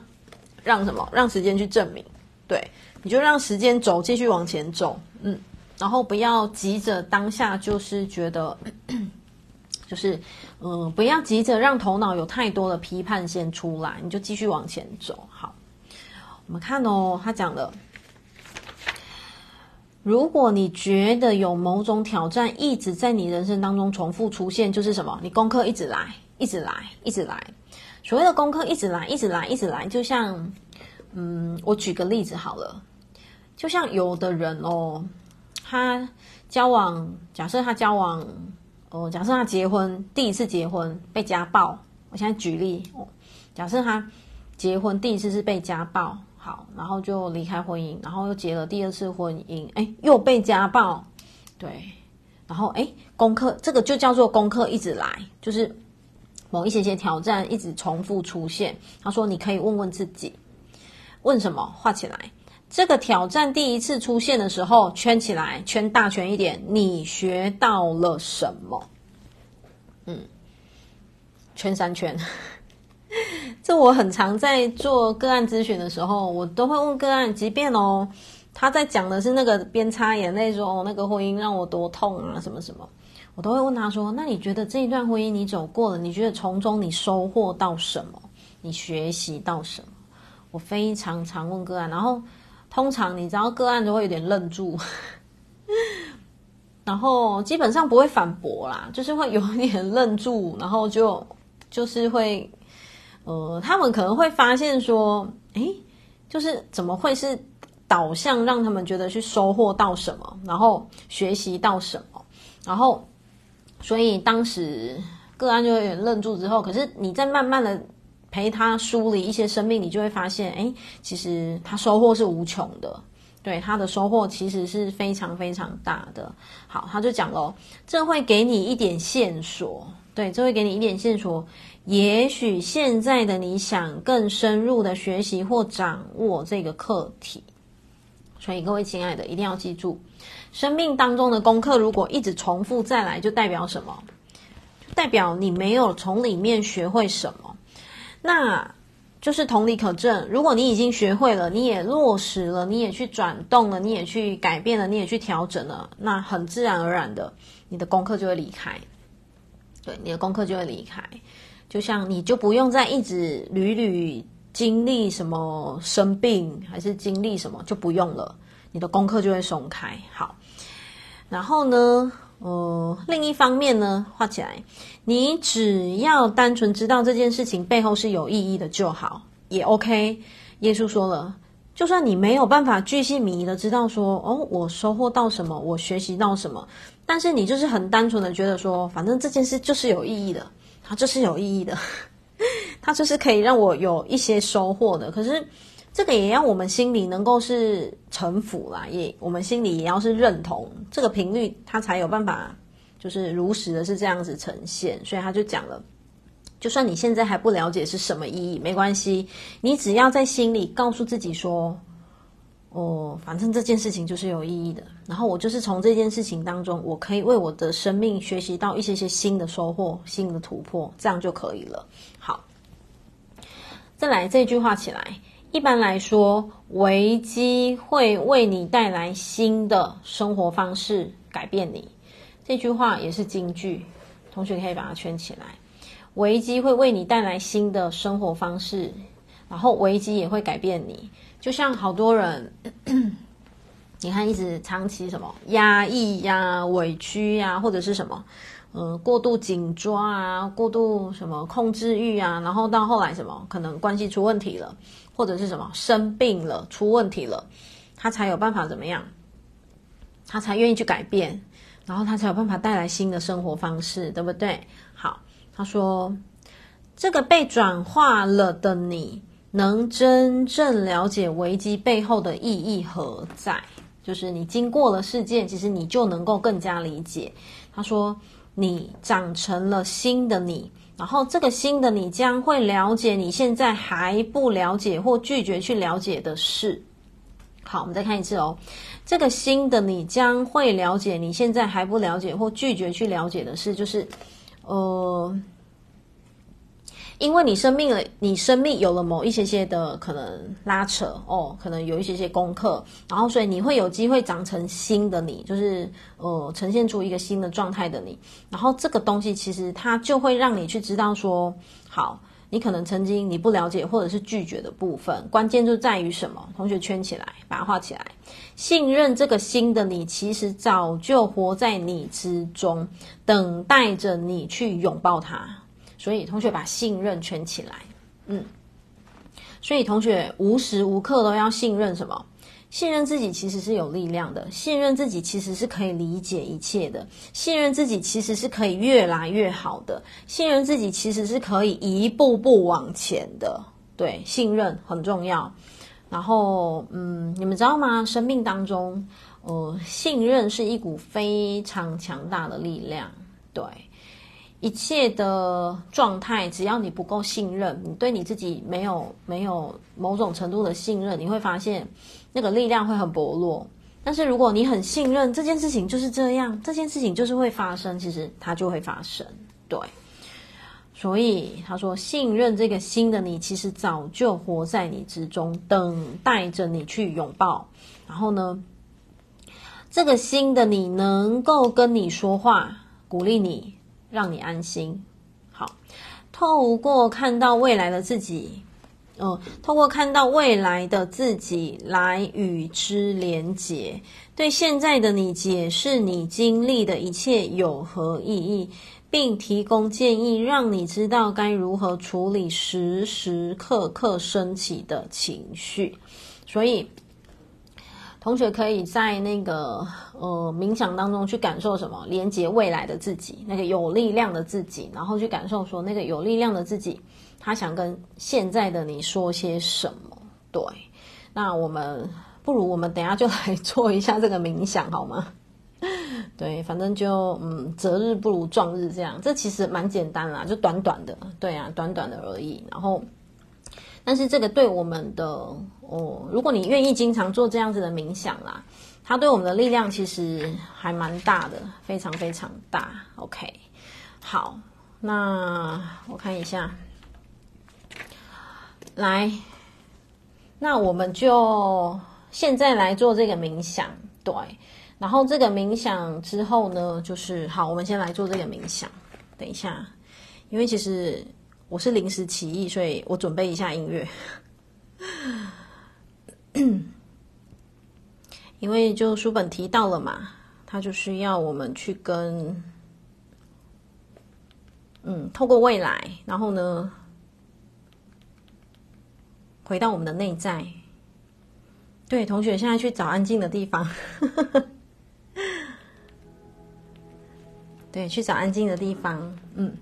让什么，让时间去证明，对，你就让时间走，继续往前走，嗯，然后不要急着当下，就是觉得，就是嗯，不要急着让头脑有太多的批判先出来，你就继续往前走。好，我们看哦，他讲的，如果你觉得有某种挑战一直在你人生当中重复出现，就是什么？你功课一直来，一直来，一直来。所谓的功课一直来，一直来，一直来，就像，嗯，我举个例子好了，就像有的人哦，他交往，假设他交往，哦，假设他结婚，第一次结婚被家暴，我现在举例哦，假设他结婚第一次是被家暴，好，然后就离开婚姻，然后又结了第二次婚姻，诶，又被家暴，对，然后诶，功课这个就叫做功课一直来，就是。某一些些挑战一直重复出现，他说：“你可以问问自己，问什么？画起来。这个挑战第一次出现的时候，圈起来，圈大圈一点。你学到了什么？嗯，圈三圈。这我很常在做个案咨询的时候，我都会问个案，即便哦，他在讲的是那个边擦眼泪说，哦，那个婚姻让我多痛啊，什么什么。”我都会问他说：“那你觉得这一段婚姻你走过了？你觉得从中你收获到什么？你学习到什么？”我非常常问个案，然后通常你知道个案就会有点愣住，然后基本上不会反驳啦，就是会有点愣住，然后就就是会呃，他们可能会发现说：“诶，就是怎么会是导向让他们觉得去收获到什么，然后学习到什么，然后。”所以当时个案就有点愣住之后，可是你在慢慢的陪他梳理一些生命，你就会发现，哎，其实他收获是无穷的，对，他的收获其实是非常非常大的。好，他就讲咯，这会给你一点线索，对，这会给你一点线索。也许现在的你想更深入的学习或掌握这个课题，所以各位亲爱的，一定要记住。生命当中的功课，如果一直重复再来，就代表什么？代表你没有从里面学会什么。那就是同理可证。如果你已经学会了，你也落实了，你也去转动了，你也去改变了，你也去调整了，那很自然而然的，你的功课就会离开。对，你的功课就会离开。就像你就不用再一直屡屡经历什么生病，还是经历什么就不用了，你的功课就会松开。好，然后呢，呃，另一方面呢，画起来，你只要单纯知道这件事情背后是有意义的就好，也 OK。耶稣说了，就算你没有办法巨细靡遗的知道说，哦，我收获到什么，我学习到什么，但是你就是很单纯的觉得说，反正这件事就是有意义的。它这是有意义的，它就是可以让我有一些收获的。可是这个也要我们心里能够是臣服啦，也我们心里也要是认同这个频率，它才有办法就是如实的是这样子呈现。所以他就讲了，就算你现在还不了解是什么意义，没关系，你只要在心里告诉自己说。哦，反正这件事情就是有意义的。然后我就是从这件事情当中，我可以为我的生命学习到一些些新的收获、新的突破，这样就可以了。好，再来这句话起来。一般来说，危机会为你带来新的生活方式，改变你。这句话也是金句，同学可以把它圈起来。危机会为你带来新的生活方式，然后危机也会改变你。就像好多人，你看一直长期什么压抑呀、委屈呀、或者是什么，嗯，过度紧抓啊、过度什么控制欲啊，然后到后来什么，可能关系出问题了，或者是什么生病了、出问题了，他才有办法怎么样？他才愿意去改变，然后他才有办法带来新的生活方式，对不对？好，他说这个被转化了的你。能真正了解危机背后的意义何在？就是你经过了事件，其实你就能够更加理解。他说，你长成了新的你，然后这个新的你将会了解你现在还不了解或拒绝去了解的事。好，我们再看一次哦。这个新的你将会了解你现在还不了解或拒绝去了解的事，就是，呃。因为你生命了，你生命有了某一些些的可能拉扯哦，可能有一些些功课，然后所以你会有机会长成新的你，就是呃呈现出一个新的状态的你。然后这个东西其实它就会让你去知道说，好，你可能曾经你不了解或者是拒绝的部分，关键就在于什么？同学圈起来，把它画起来。信任这个新的你，其实早就活在你之中，等待着你去拥抱它。所以，同学把信任圈起来，嗯，所以同学无时无刻都要信任什么？信任自己其实是有力量的，信任自己其实是可以理解一切的，信任自己其实是可以越来越好的，信任自己其实是可以一步步往前的。对，信任很重要。然后，嗯，你们知道吗？生命当中，呃，信任是一股非常强大的力量。对。一切的状态，只要你不够信任，你对你自己没有没有某种程度的信任，你会发现那个力量会很薄弱。但是如果你很信任这件事情就是这样，这件事情就是会发生，其实它就会发生。对，所以他说，信任这个新的你，其实早就活在你之中，等待着你去拥抱。然后呢，这个新的你能够跟你说话，鼓励你。让你安心。好，透过看到未来的自己，嗯，透过看到未来的自己来与之连结，对现在的你解释你经历的一切有何意义，并提供建议，让你知道该如何处理时时刻刻升起的情绪。所以。同学可以在那个呃冥想当中去感受什么？连接未来的自己，那个有力量的自己，然后去感受说那个有力量的自己，他想跟现在的你说些什么？对，那我们不如我们等下就来做一下这个冥想好吗？对，反正就嗯择日不如撞日这样，这其实蛮简单啦，就短短的，对啊，短短的而已，然后。但是这个对我们的哦，如果你愿意经常做这样子的冥想啦，它对我们的力量其实还蛮大的，非常非常大。OK，好，那我看一下，来，那我们就现在来做这个冥想，对，然后这个冥想之后呢，就是好，我们先来做这个冥想。等一下，因为其实我是临时起意，所以我准备一下音乐。因为就书本提到了嘛，它就是要我们去跟，嗯，透过未来，然后呢，回到我们的内在。对，同学现在去找安静的地方。对，去找安静的地方。嗯。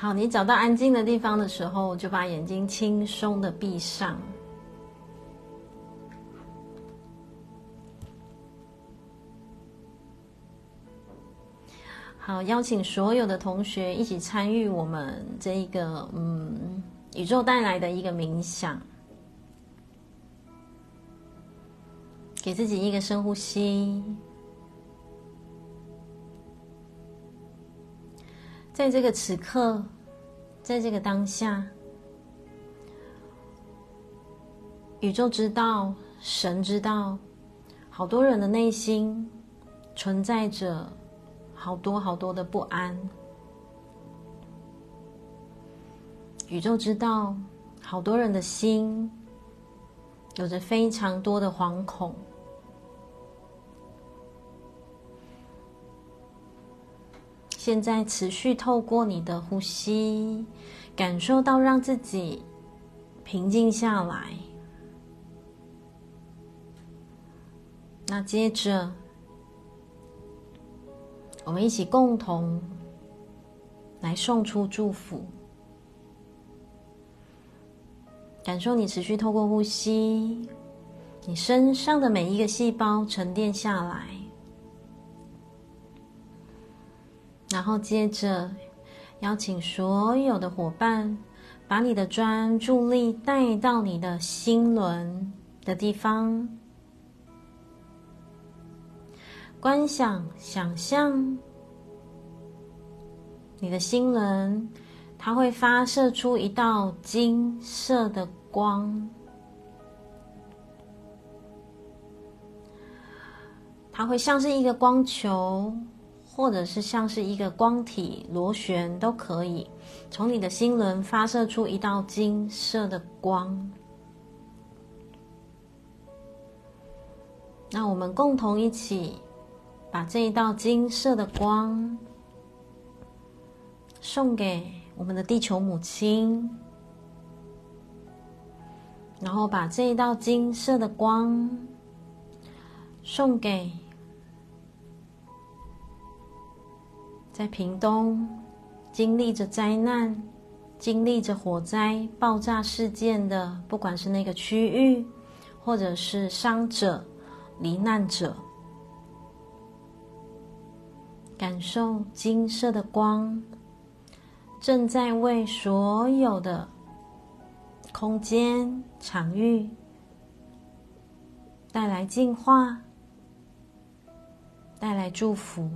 好，你找到安静的地方的时候，就把眼睛轻松的闭上。好，邀请所有的同学一起参与我们这一个嗯，宇宙带来的一个冥想。给自己一个深呼吸。在这个此刻，在这个当下，宇宙知道，神知道，好多人的内心存在着好多好多的不安。宇宙知道，好多人的心有着非常多的惶恐。现在持续透过你的呼吸，感受到让自己平静下来。那接着，我们一起共同来送出祝福，感受你持续透过呼吸，你身上的每一个细胞沉淀下来。然后接着，邀请所有的伙伴，把你的专注力带到你的心轮的地方，观想、想象你的心轮，它会发射出一道金色的光，它会像是一个光球。或者是像是一个光体螺旋都可以，从你的心轮发射出一道金色的光。那我们共同一起把这一道金色的光送给我们的地球母亲，然后把这一道金色的光送给。在屏东经历着灾难、经历着火灾、爆炸事件的，不管是那个区域，或者是伤者、罹难者，感受金色的光正在为所有的空间、场域带来净化，带来祝福。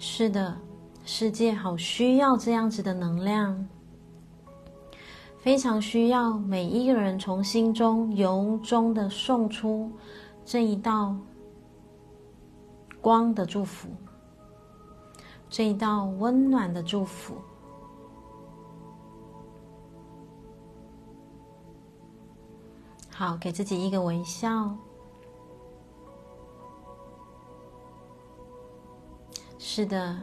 是的，世界好需要这样子的能量，非常需要每一个人从心中由衷的送出这一道光的祝福，这一道温暖的祝福。好，给自己一个微笑。是的，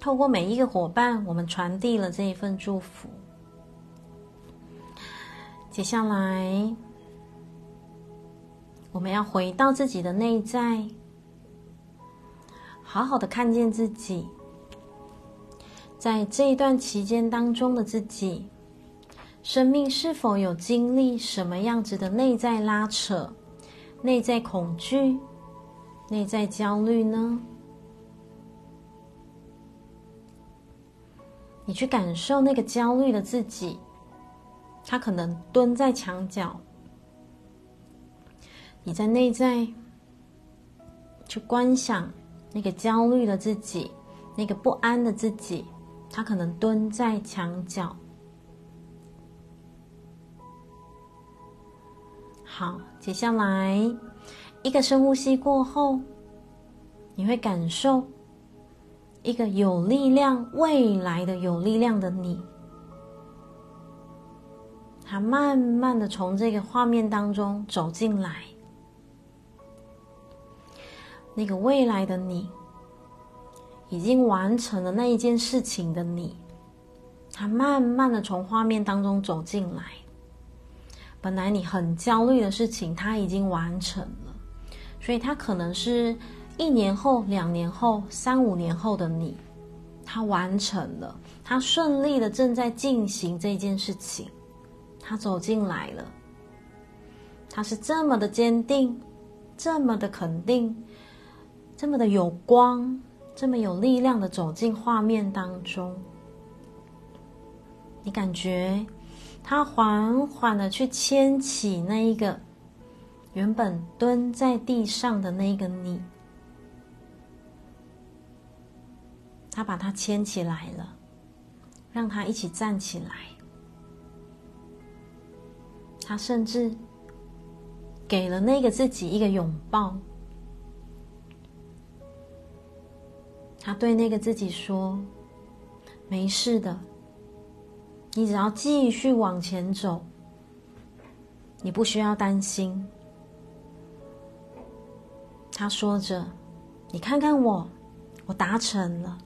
透过每一个伙伴，我们传递了这一份祝福。接下来，我们要回到自己的内在，好好的看见自己，在这一段期间当中的自己，生命是否有经历什么样子的内在拉扯、内在恐惧、内在焦虑呢？你去感受那个焦虑的自己他可能蹲在墙角你在内在去观想那个焦虑的自己那个不安的自己他可能蹲在墙角。好接下来一个深呼吸过后你会感受一个有力量、未来的有力量的你，他慢慢的从这个画面当中走进来。那个未来的你，已经完成了那一件事情的你，他慢慢的从画面当中走进来。本来你很焦虑的事情，他已经完成了，所以他可能是一年后、两年后、三五年后的你，他完成了，他顺利的正在进行这件事情，他走进来了，他是这么的坚定，这么的肯定，这么的有光，这么有力量的走进画面当中，你感觉？他缓缓的去牵起那一个原本蹲在地上的那个你，他把他牵起来了，让他一起站起来。他甚至给了那个自己一个拥抱。他对那个自己说：“没事的。”你只要继续往前走，你不需要担心。他说着：“你看看我，我达成了。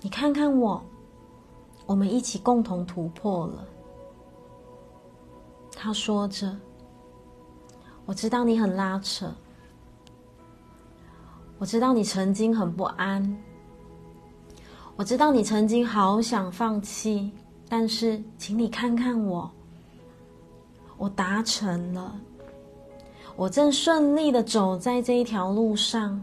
你看看我，我们一起共同突破了。”他说着：“我知道你很拉扯，我知道你曾经很不安，我知道你曾经好想放弃。”但是，请你看看我，我达成了，我正顺利的走在这一条路上，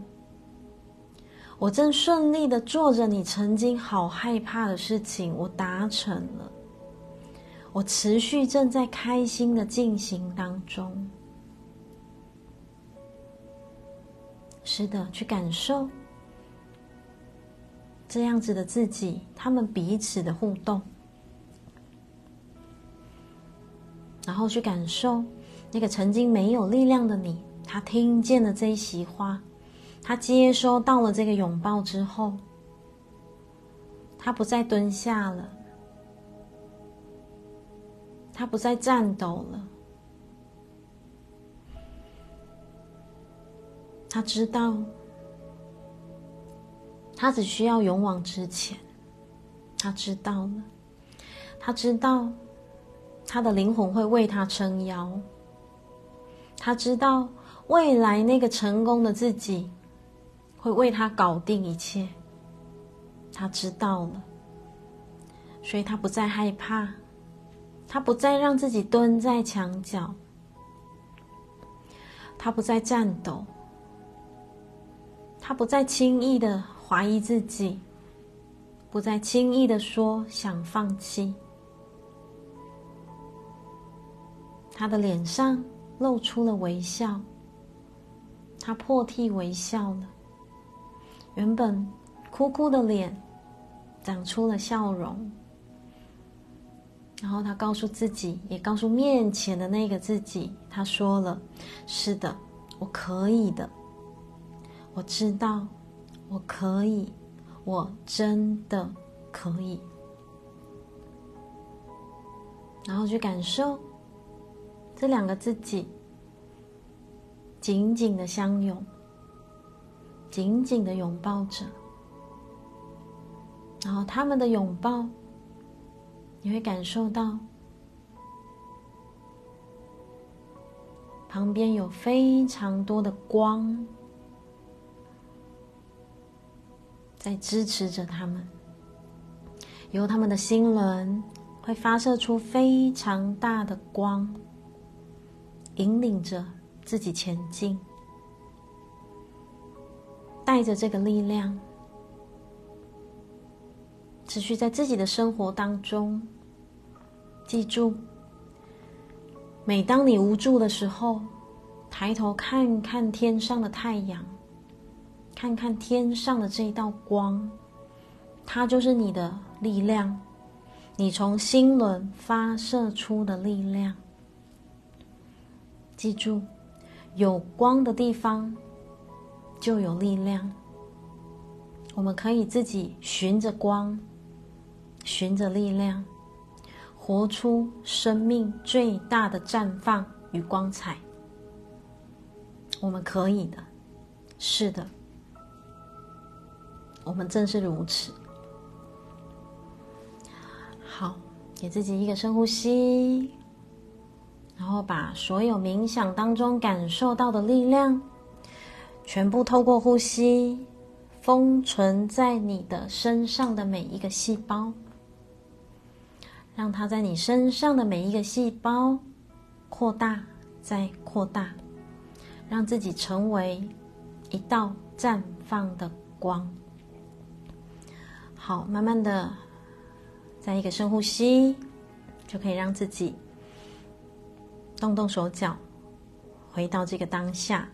我正顺利的做着你曾经好害怕的事情，我达成了，我持续正在开心的进行当中。是的，去感受这样子的自己，他们彼此的互动。然后去感受那个曾经没有力量的你，他听见了这一席话，他接收到了这个拥抱之后，他不再蹲下了，他不再颤抖了，他知道，他只需要勇往直前，他知道了，他知道。他的灵魂会为他撑腰。他知道未来那个成功的自己会为他搞定一切。他知道了，所以他不再害怕，他不再让自己蹲在墙角，他不再颤抖，他不再轻易的怀疑自己，不再轻易的说想放弃。他的脸上露出了微笑，他破涕为笑了。原本哭哭的脸长出了笑容，然后他告诉自己，也告诉面前的那个自己，他说了：“是的，我可以的，我知道，我可以，我真的可以。”然后去感受。这两个自己紧紧的相拥，紧紧的拥抱着，然后他们的拥抱，你会感受到旁边有非常多的光在支持着他们，由他们的心轮会发射出非常大的光。引领着自己前进，带着这个力量，持续在自己的生活当中。记住，每当你无助的时候，抬头看看天上的太阳，看看天上的这一道光，它就是你的力量，你从心轮发射出的力量。记住，有光的地方就有力量。我们可以自己循着光，循着力量，活出生命最大的绽放与光彩。我们可以的，是的，我们正是如此。好，给自己一个深呼吸，然后把所有冥想当中感受到的力量，全部透过呼吸。封存在你的身上的每一个细胞，让它在你身上的每一个细胞扩大，再扩大，让自己成为一道绽放的光。好，慢慢的，在一个深呼吸，就可以让自己动动手脚，回到这个当下。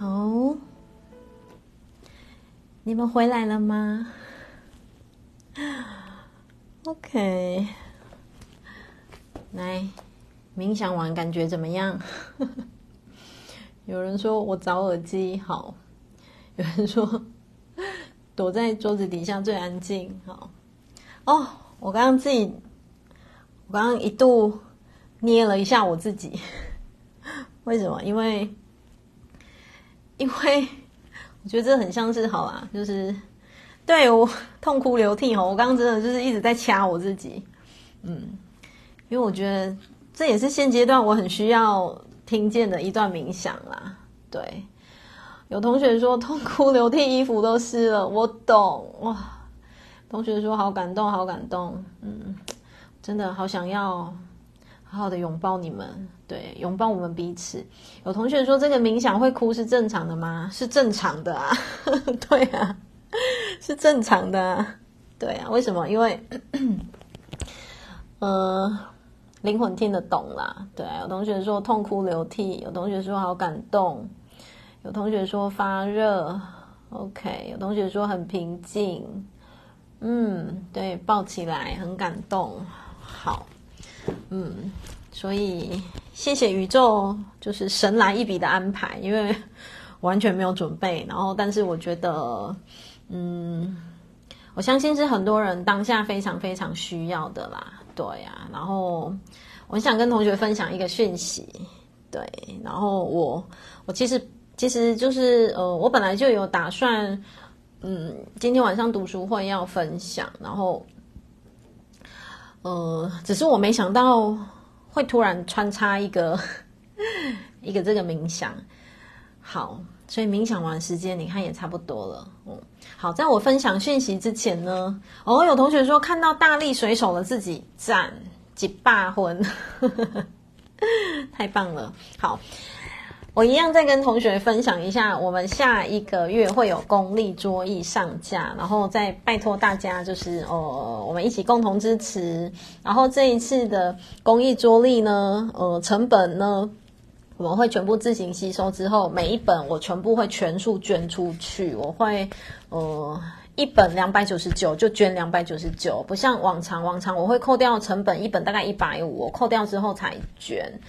好，你们回来了吗？OK，来冥想完感觉怎么样？有人说我找耳机好，有人说躲在桌子底下最安静好。哦，我刚刚自己，我刚刚一度捏了一下我自己，为什么？因为。因为我觉得这很像是好啦，就是对我痛哭流涕吼，我刚刚真的就是一直在掐我自己，嗯，因为我觉得这也是现阶段我很需要听见的一段冥想啦。对，有同学说痛哭流涕，衣服都湿了，我懂哇。同学说好感动，好感动，嗯，真的好想要。好好的拥抱你们，对，拥抱我们彼此。有同学说这个冥想会哭是正常的吗？是正常的啊，对啊，是正常的啊，对啊。为什么？因为，呃，灵魂听得懂啦。对啊，有同学说痛哭流涕，有同学说好感动，有同学说发热，OK，有同学说很平静，嗯，对，抱起来很感动，好。嗯，所以谢谢宇宙，就是神来一笔的安排，因为完全没有准备。然后，但是我觉得，嗯，我相信是很多人当下非常非常需要的啦。对呀，然后我想跟同学分享一个讯息。对，然后我我其实其实就是呃，我本来就有打算，嗯，今天晚上读书会要分享，然后。呃，只是我没想到会突然穿插一个 一个这个冥想，好，所以冥想完时间你看也差不多了，嗯，好，在我分享讯息之前呢，哦，有同学说看到大力水手的自己赞几霸婚，太棒了，好。我一样再跟同学分享一下，我们下一个月会有公益桌椅上架，然后再拜托大家，就是呃，我们一起共同支持。然后这一次的公益桌椅呢，呃，成本呢，我们会全部自行吸收之后，每一本我全部会全数捐出去。我会呃，一本两百九十九就捐两百九十九，不像往常，往常我会扣掉成本，一本大概一百五，我扣掉之后才捐。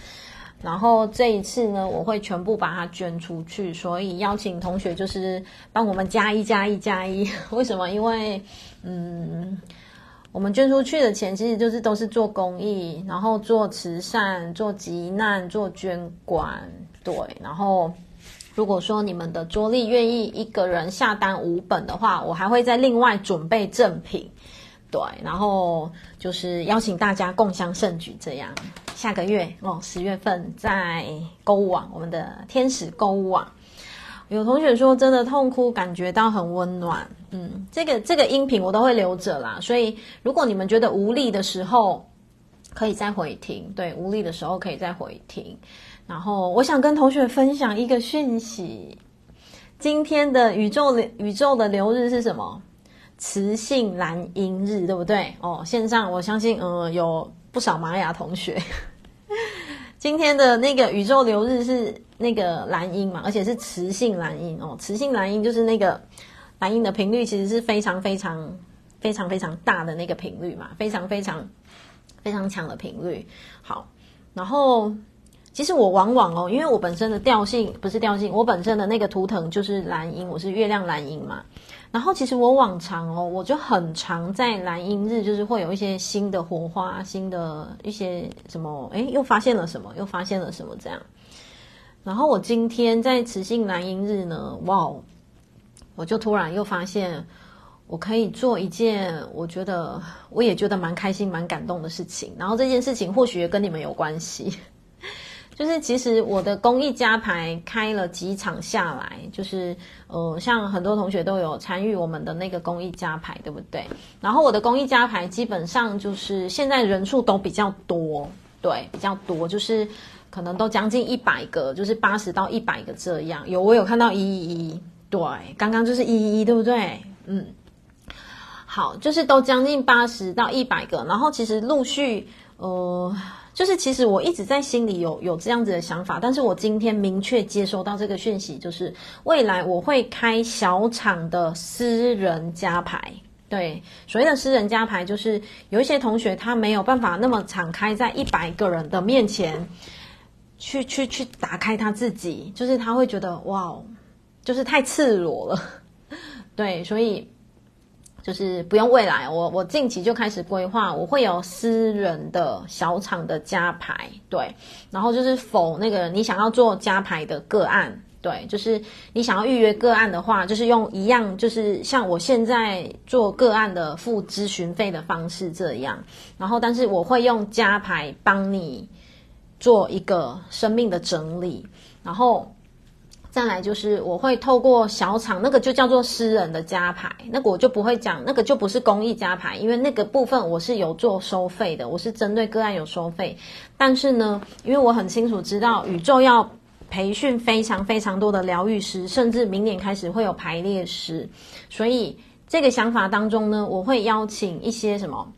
然后这一次呢，我会全部把它捐出去，所以邀请同学就是帮我们加一加一加一。为什么？因为嗯，我们捐出去的钱其实就是都是做公益，然后做慈善、做急难、做捐款。对，然后如果说你们的桌历愿意一个人下单五本的话，我还会再另外准备赠品。对，然后就是邀请大家共享盛举，这样下个月哦，十月份在购物网，我们的天使购物网，有同学说真的痛哭，感觉到很温暖。嗯，这个这个音频我都会留着啦，所以如果你们觉得无力的时候，可以再回听。对，无力的时候可以再回听。然后我想跟同学分享一个讯息，今天的宇宙宇宙的流日是什么？磁性蓝鹰日，对不对？哦，线上我相信，呃，有不少玛雅同学。今天的那个宇宙流日是那个蓝鹰嘛，而且是磁性蓝鹰哦。磁性蓝鹰就是那个蓝鹰的频率其实是非常非常非常非常大的那个频率嘛，非常非常非常强的频率。好，然后其实我往往哦，因为我本身的调性不是调性，我本身的那个图腾就是蓝鹰，我是月亮蓝鹰嘛。然后其实我往常哦，我就很常在蓝鹰日，就是会有一些新的火花，新的一些什么，诶，又发现了什么，又发现了什么这样。然后我今天在磁性蓝鹰日呢，哇，我就突然又发现，我可以做一件我觉得我也觉得蛮开心、蛮感动的事情。然后这件事情或许也跟你们有关系。就是其实我的公益加排开了几场下来，就是呃，像很多同学都有参与我们的那个公益加排，对不对？然后我的公益加排基本上就是现在人数都比较多，对，比较多，就是可能都将近一百个，就是八十到一百个这样。有我有看到一一一，对，刚刚就是一一一，对不对？嗯，好，就是都将近八十到一百个，然后其实陆续呃。就是其实我一直在心里有有这样子的想法，但是我今天明确接收到这个讯息，就是未来我会开小场的私人加牌。对，所谓的私人加牌，就是有一些同学他没有办法那么敞开在一百个人的面前去去去打开他自己，就是他会觉得哇，就是太赤裸了。对，所以。就是不用未来，我我近期就开始规划，我会有私人的小厂的加排，对，然后就是否那个你想要做加排的个案，对，就是你想要预约个案的话，就是用一样，就是像我现在做个案的付咨询费的方式这样，然后但是我会用加排帮你做一个生命的整理，然后。再来就是我会透过小厂，那个就叫做私人的加排，那个我就不会讲，那个就不是公益加排，因为那个部分我是有做收费的，我是针对个案有收费。但是呢，因为我很清楚知道宇宙要培训非常非常多的疗愈师，甚至明年开始会有排列师，所以这个想法当中呢，我会邀请一些什么，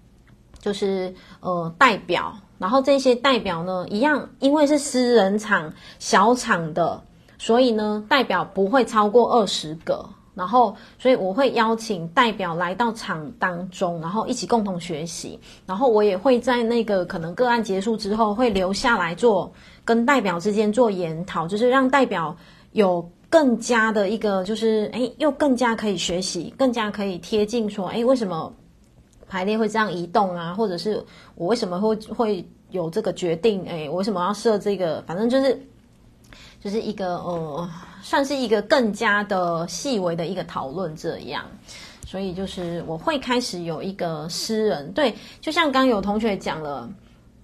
就是呃代表，然后这些代表呢一样，因为是私人场小场的。所以呢，代表不会超过二十个，然后，所以我会邀请代表来到场当中，然后一起共同学习，然后我也会在那个可能个案结束之后，会留下来做跟代表之间做研讨，就是让代表有更加的一个，就是诶，又更加可以学习，更加可以贴近说，诶，为什么排列会这样移动啊？或者是我为什么会会有这个决定？诶，我为什么要设这个？反正就是。就是一个呃，算是一个更加的细微的一个讨论这样，所以就是我会开始有一个私人对，就像刚有同学讲了，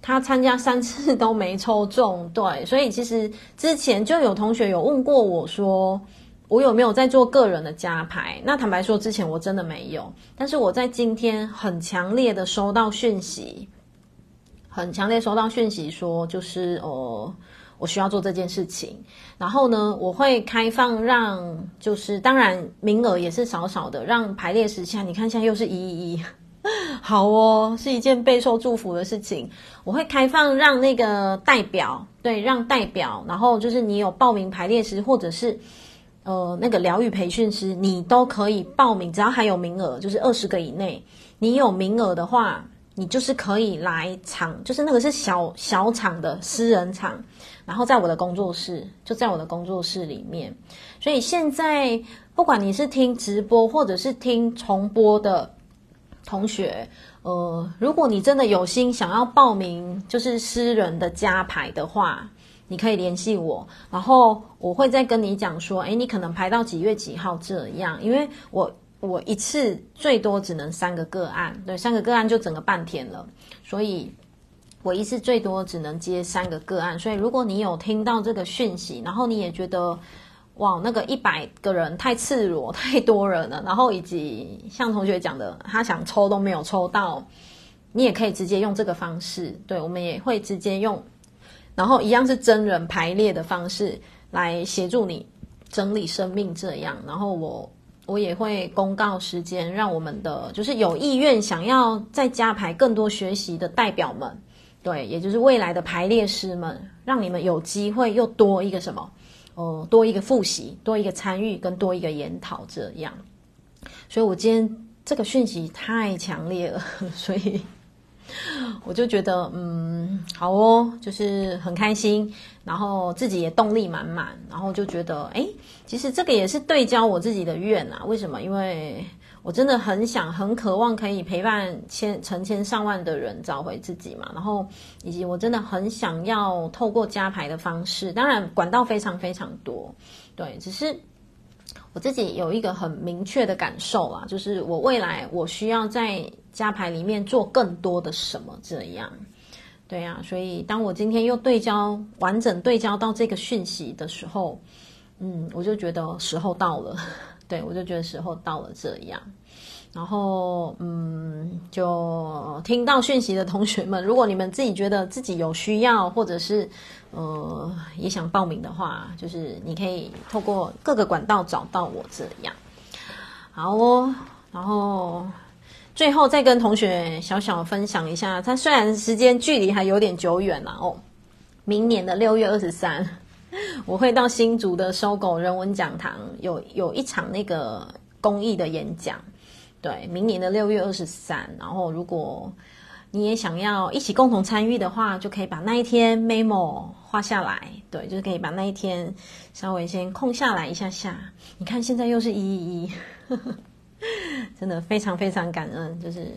他参加三次都没抽中，对，所以其实之前就有同学有问过我说，我有没有在做个人的加排？那坦白说，之前我真的没有，但是我在今天很强烈的收到讯息，很强烈收到讯息说，就是呃。我需要做这件事情，然后呢，我会开放让，就是当然名额也是少少的，让排列师下。你看现在又是一一一，好哦，是一件备受祝福的事情。我会开放让那个代表，对，让代表，然后就是你有报名排列师或者是呃那个疗愈培训师，你都可以报名，只要还有名额，就是二十个以内，你有名额的话。你就是可以来场，就是那个是小小场的私人场，然后在我的工作室，就在我的工作室里面。所以现在不管你是听直播或者是听重播的同学，呃，如果你真的有心想要报名，就是私人的加排的话，你可以联系我，然后我会再跟你讲说，诶，你可能排到几月几号这样，因为我。我一次最多只能三个个案，对，三个个案就整个半天了，所以我一次最多只能接三个个案。所以如果你有听到这个讯息，然后你也觉得哇，那个一百个人太赤裸，太多人了，然后以及像同学讲的，他想抽都没有抽到，你也可以直接用这个方式，对，我们也会直接用，然后一样是真人排列的方式来协助你整理生命，这样，然后我。我也会公告时间，让我们的就是有意愿想要再加排更多学习的代表们，对，也就是未来的排列师们，让你们有机会又多一个什么，哦、呃，多一个复习，多一个参与，跟多一个研讨这样。所以我今天这个讯息太强烈了，所以我就觉得，嗯，好哦，就是很开心，然后自己也动力满满，然后就觉得，哎，其实这个也是对焦我自己的愿啊。为什么？因为我真的很想、很渴望可以陪伴千成千上万的人找回自己嘛。然后，以及我真的很想要透过加牌的方式，当然管道非常非常多，对，只是。我自己有一个很明确的感受啊，就是我未来我需要在加牌里面做更多的什么，这样，对呀、啊，所以当我今天又对焦完整对焦到这个讯息的时候，嗯，我就觉得时候到了，对，我就觉得时候到了这样。然后，嗯，就听到讯息的同学们，如果你们自己觉得自己有需要，或者是呃也想报名的话，就是你可以透过各个管道找到我这样。好哦，然后最后再跟同学小小分享一下，它虽然时间距离还有点久远了哦，明年的六月二十三，我会到新竹的 SOGO 人文讲堂有有一场那个公益的演讲。对，明年的六月二十三，然后如果你也想要一起共同参与的话，就可以把那一天 memo 画下来。对，就是可以把那一天稍微先空下来一下下。你看，现在又是一一一，真的非常非常感恩，就是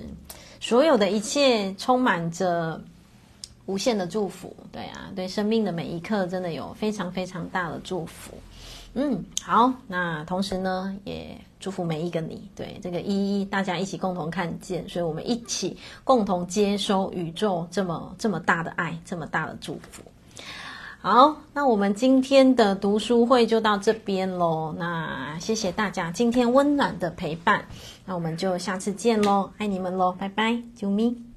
所有的一切充满着无限的祝福。对啊，对生命的每一刻，真的有非常非常大的祝福。嗯，好，那同时呢，也祝福每一个你，对这个一一，大家一起共同看见，所以我们一起共同接收宇宙这么这么大的爱，这么大的祝福。好，那我们今天的读书会就到这边喽。那谢谢大家今天温暖的陪伴，那我们就下次见喽，爱你们喽，拜拜，啾咪。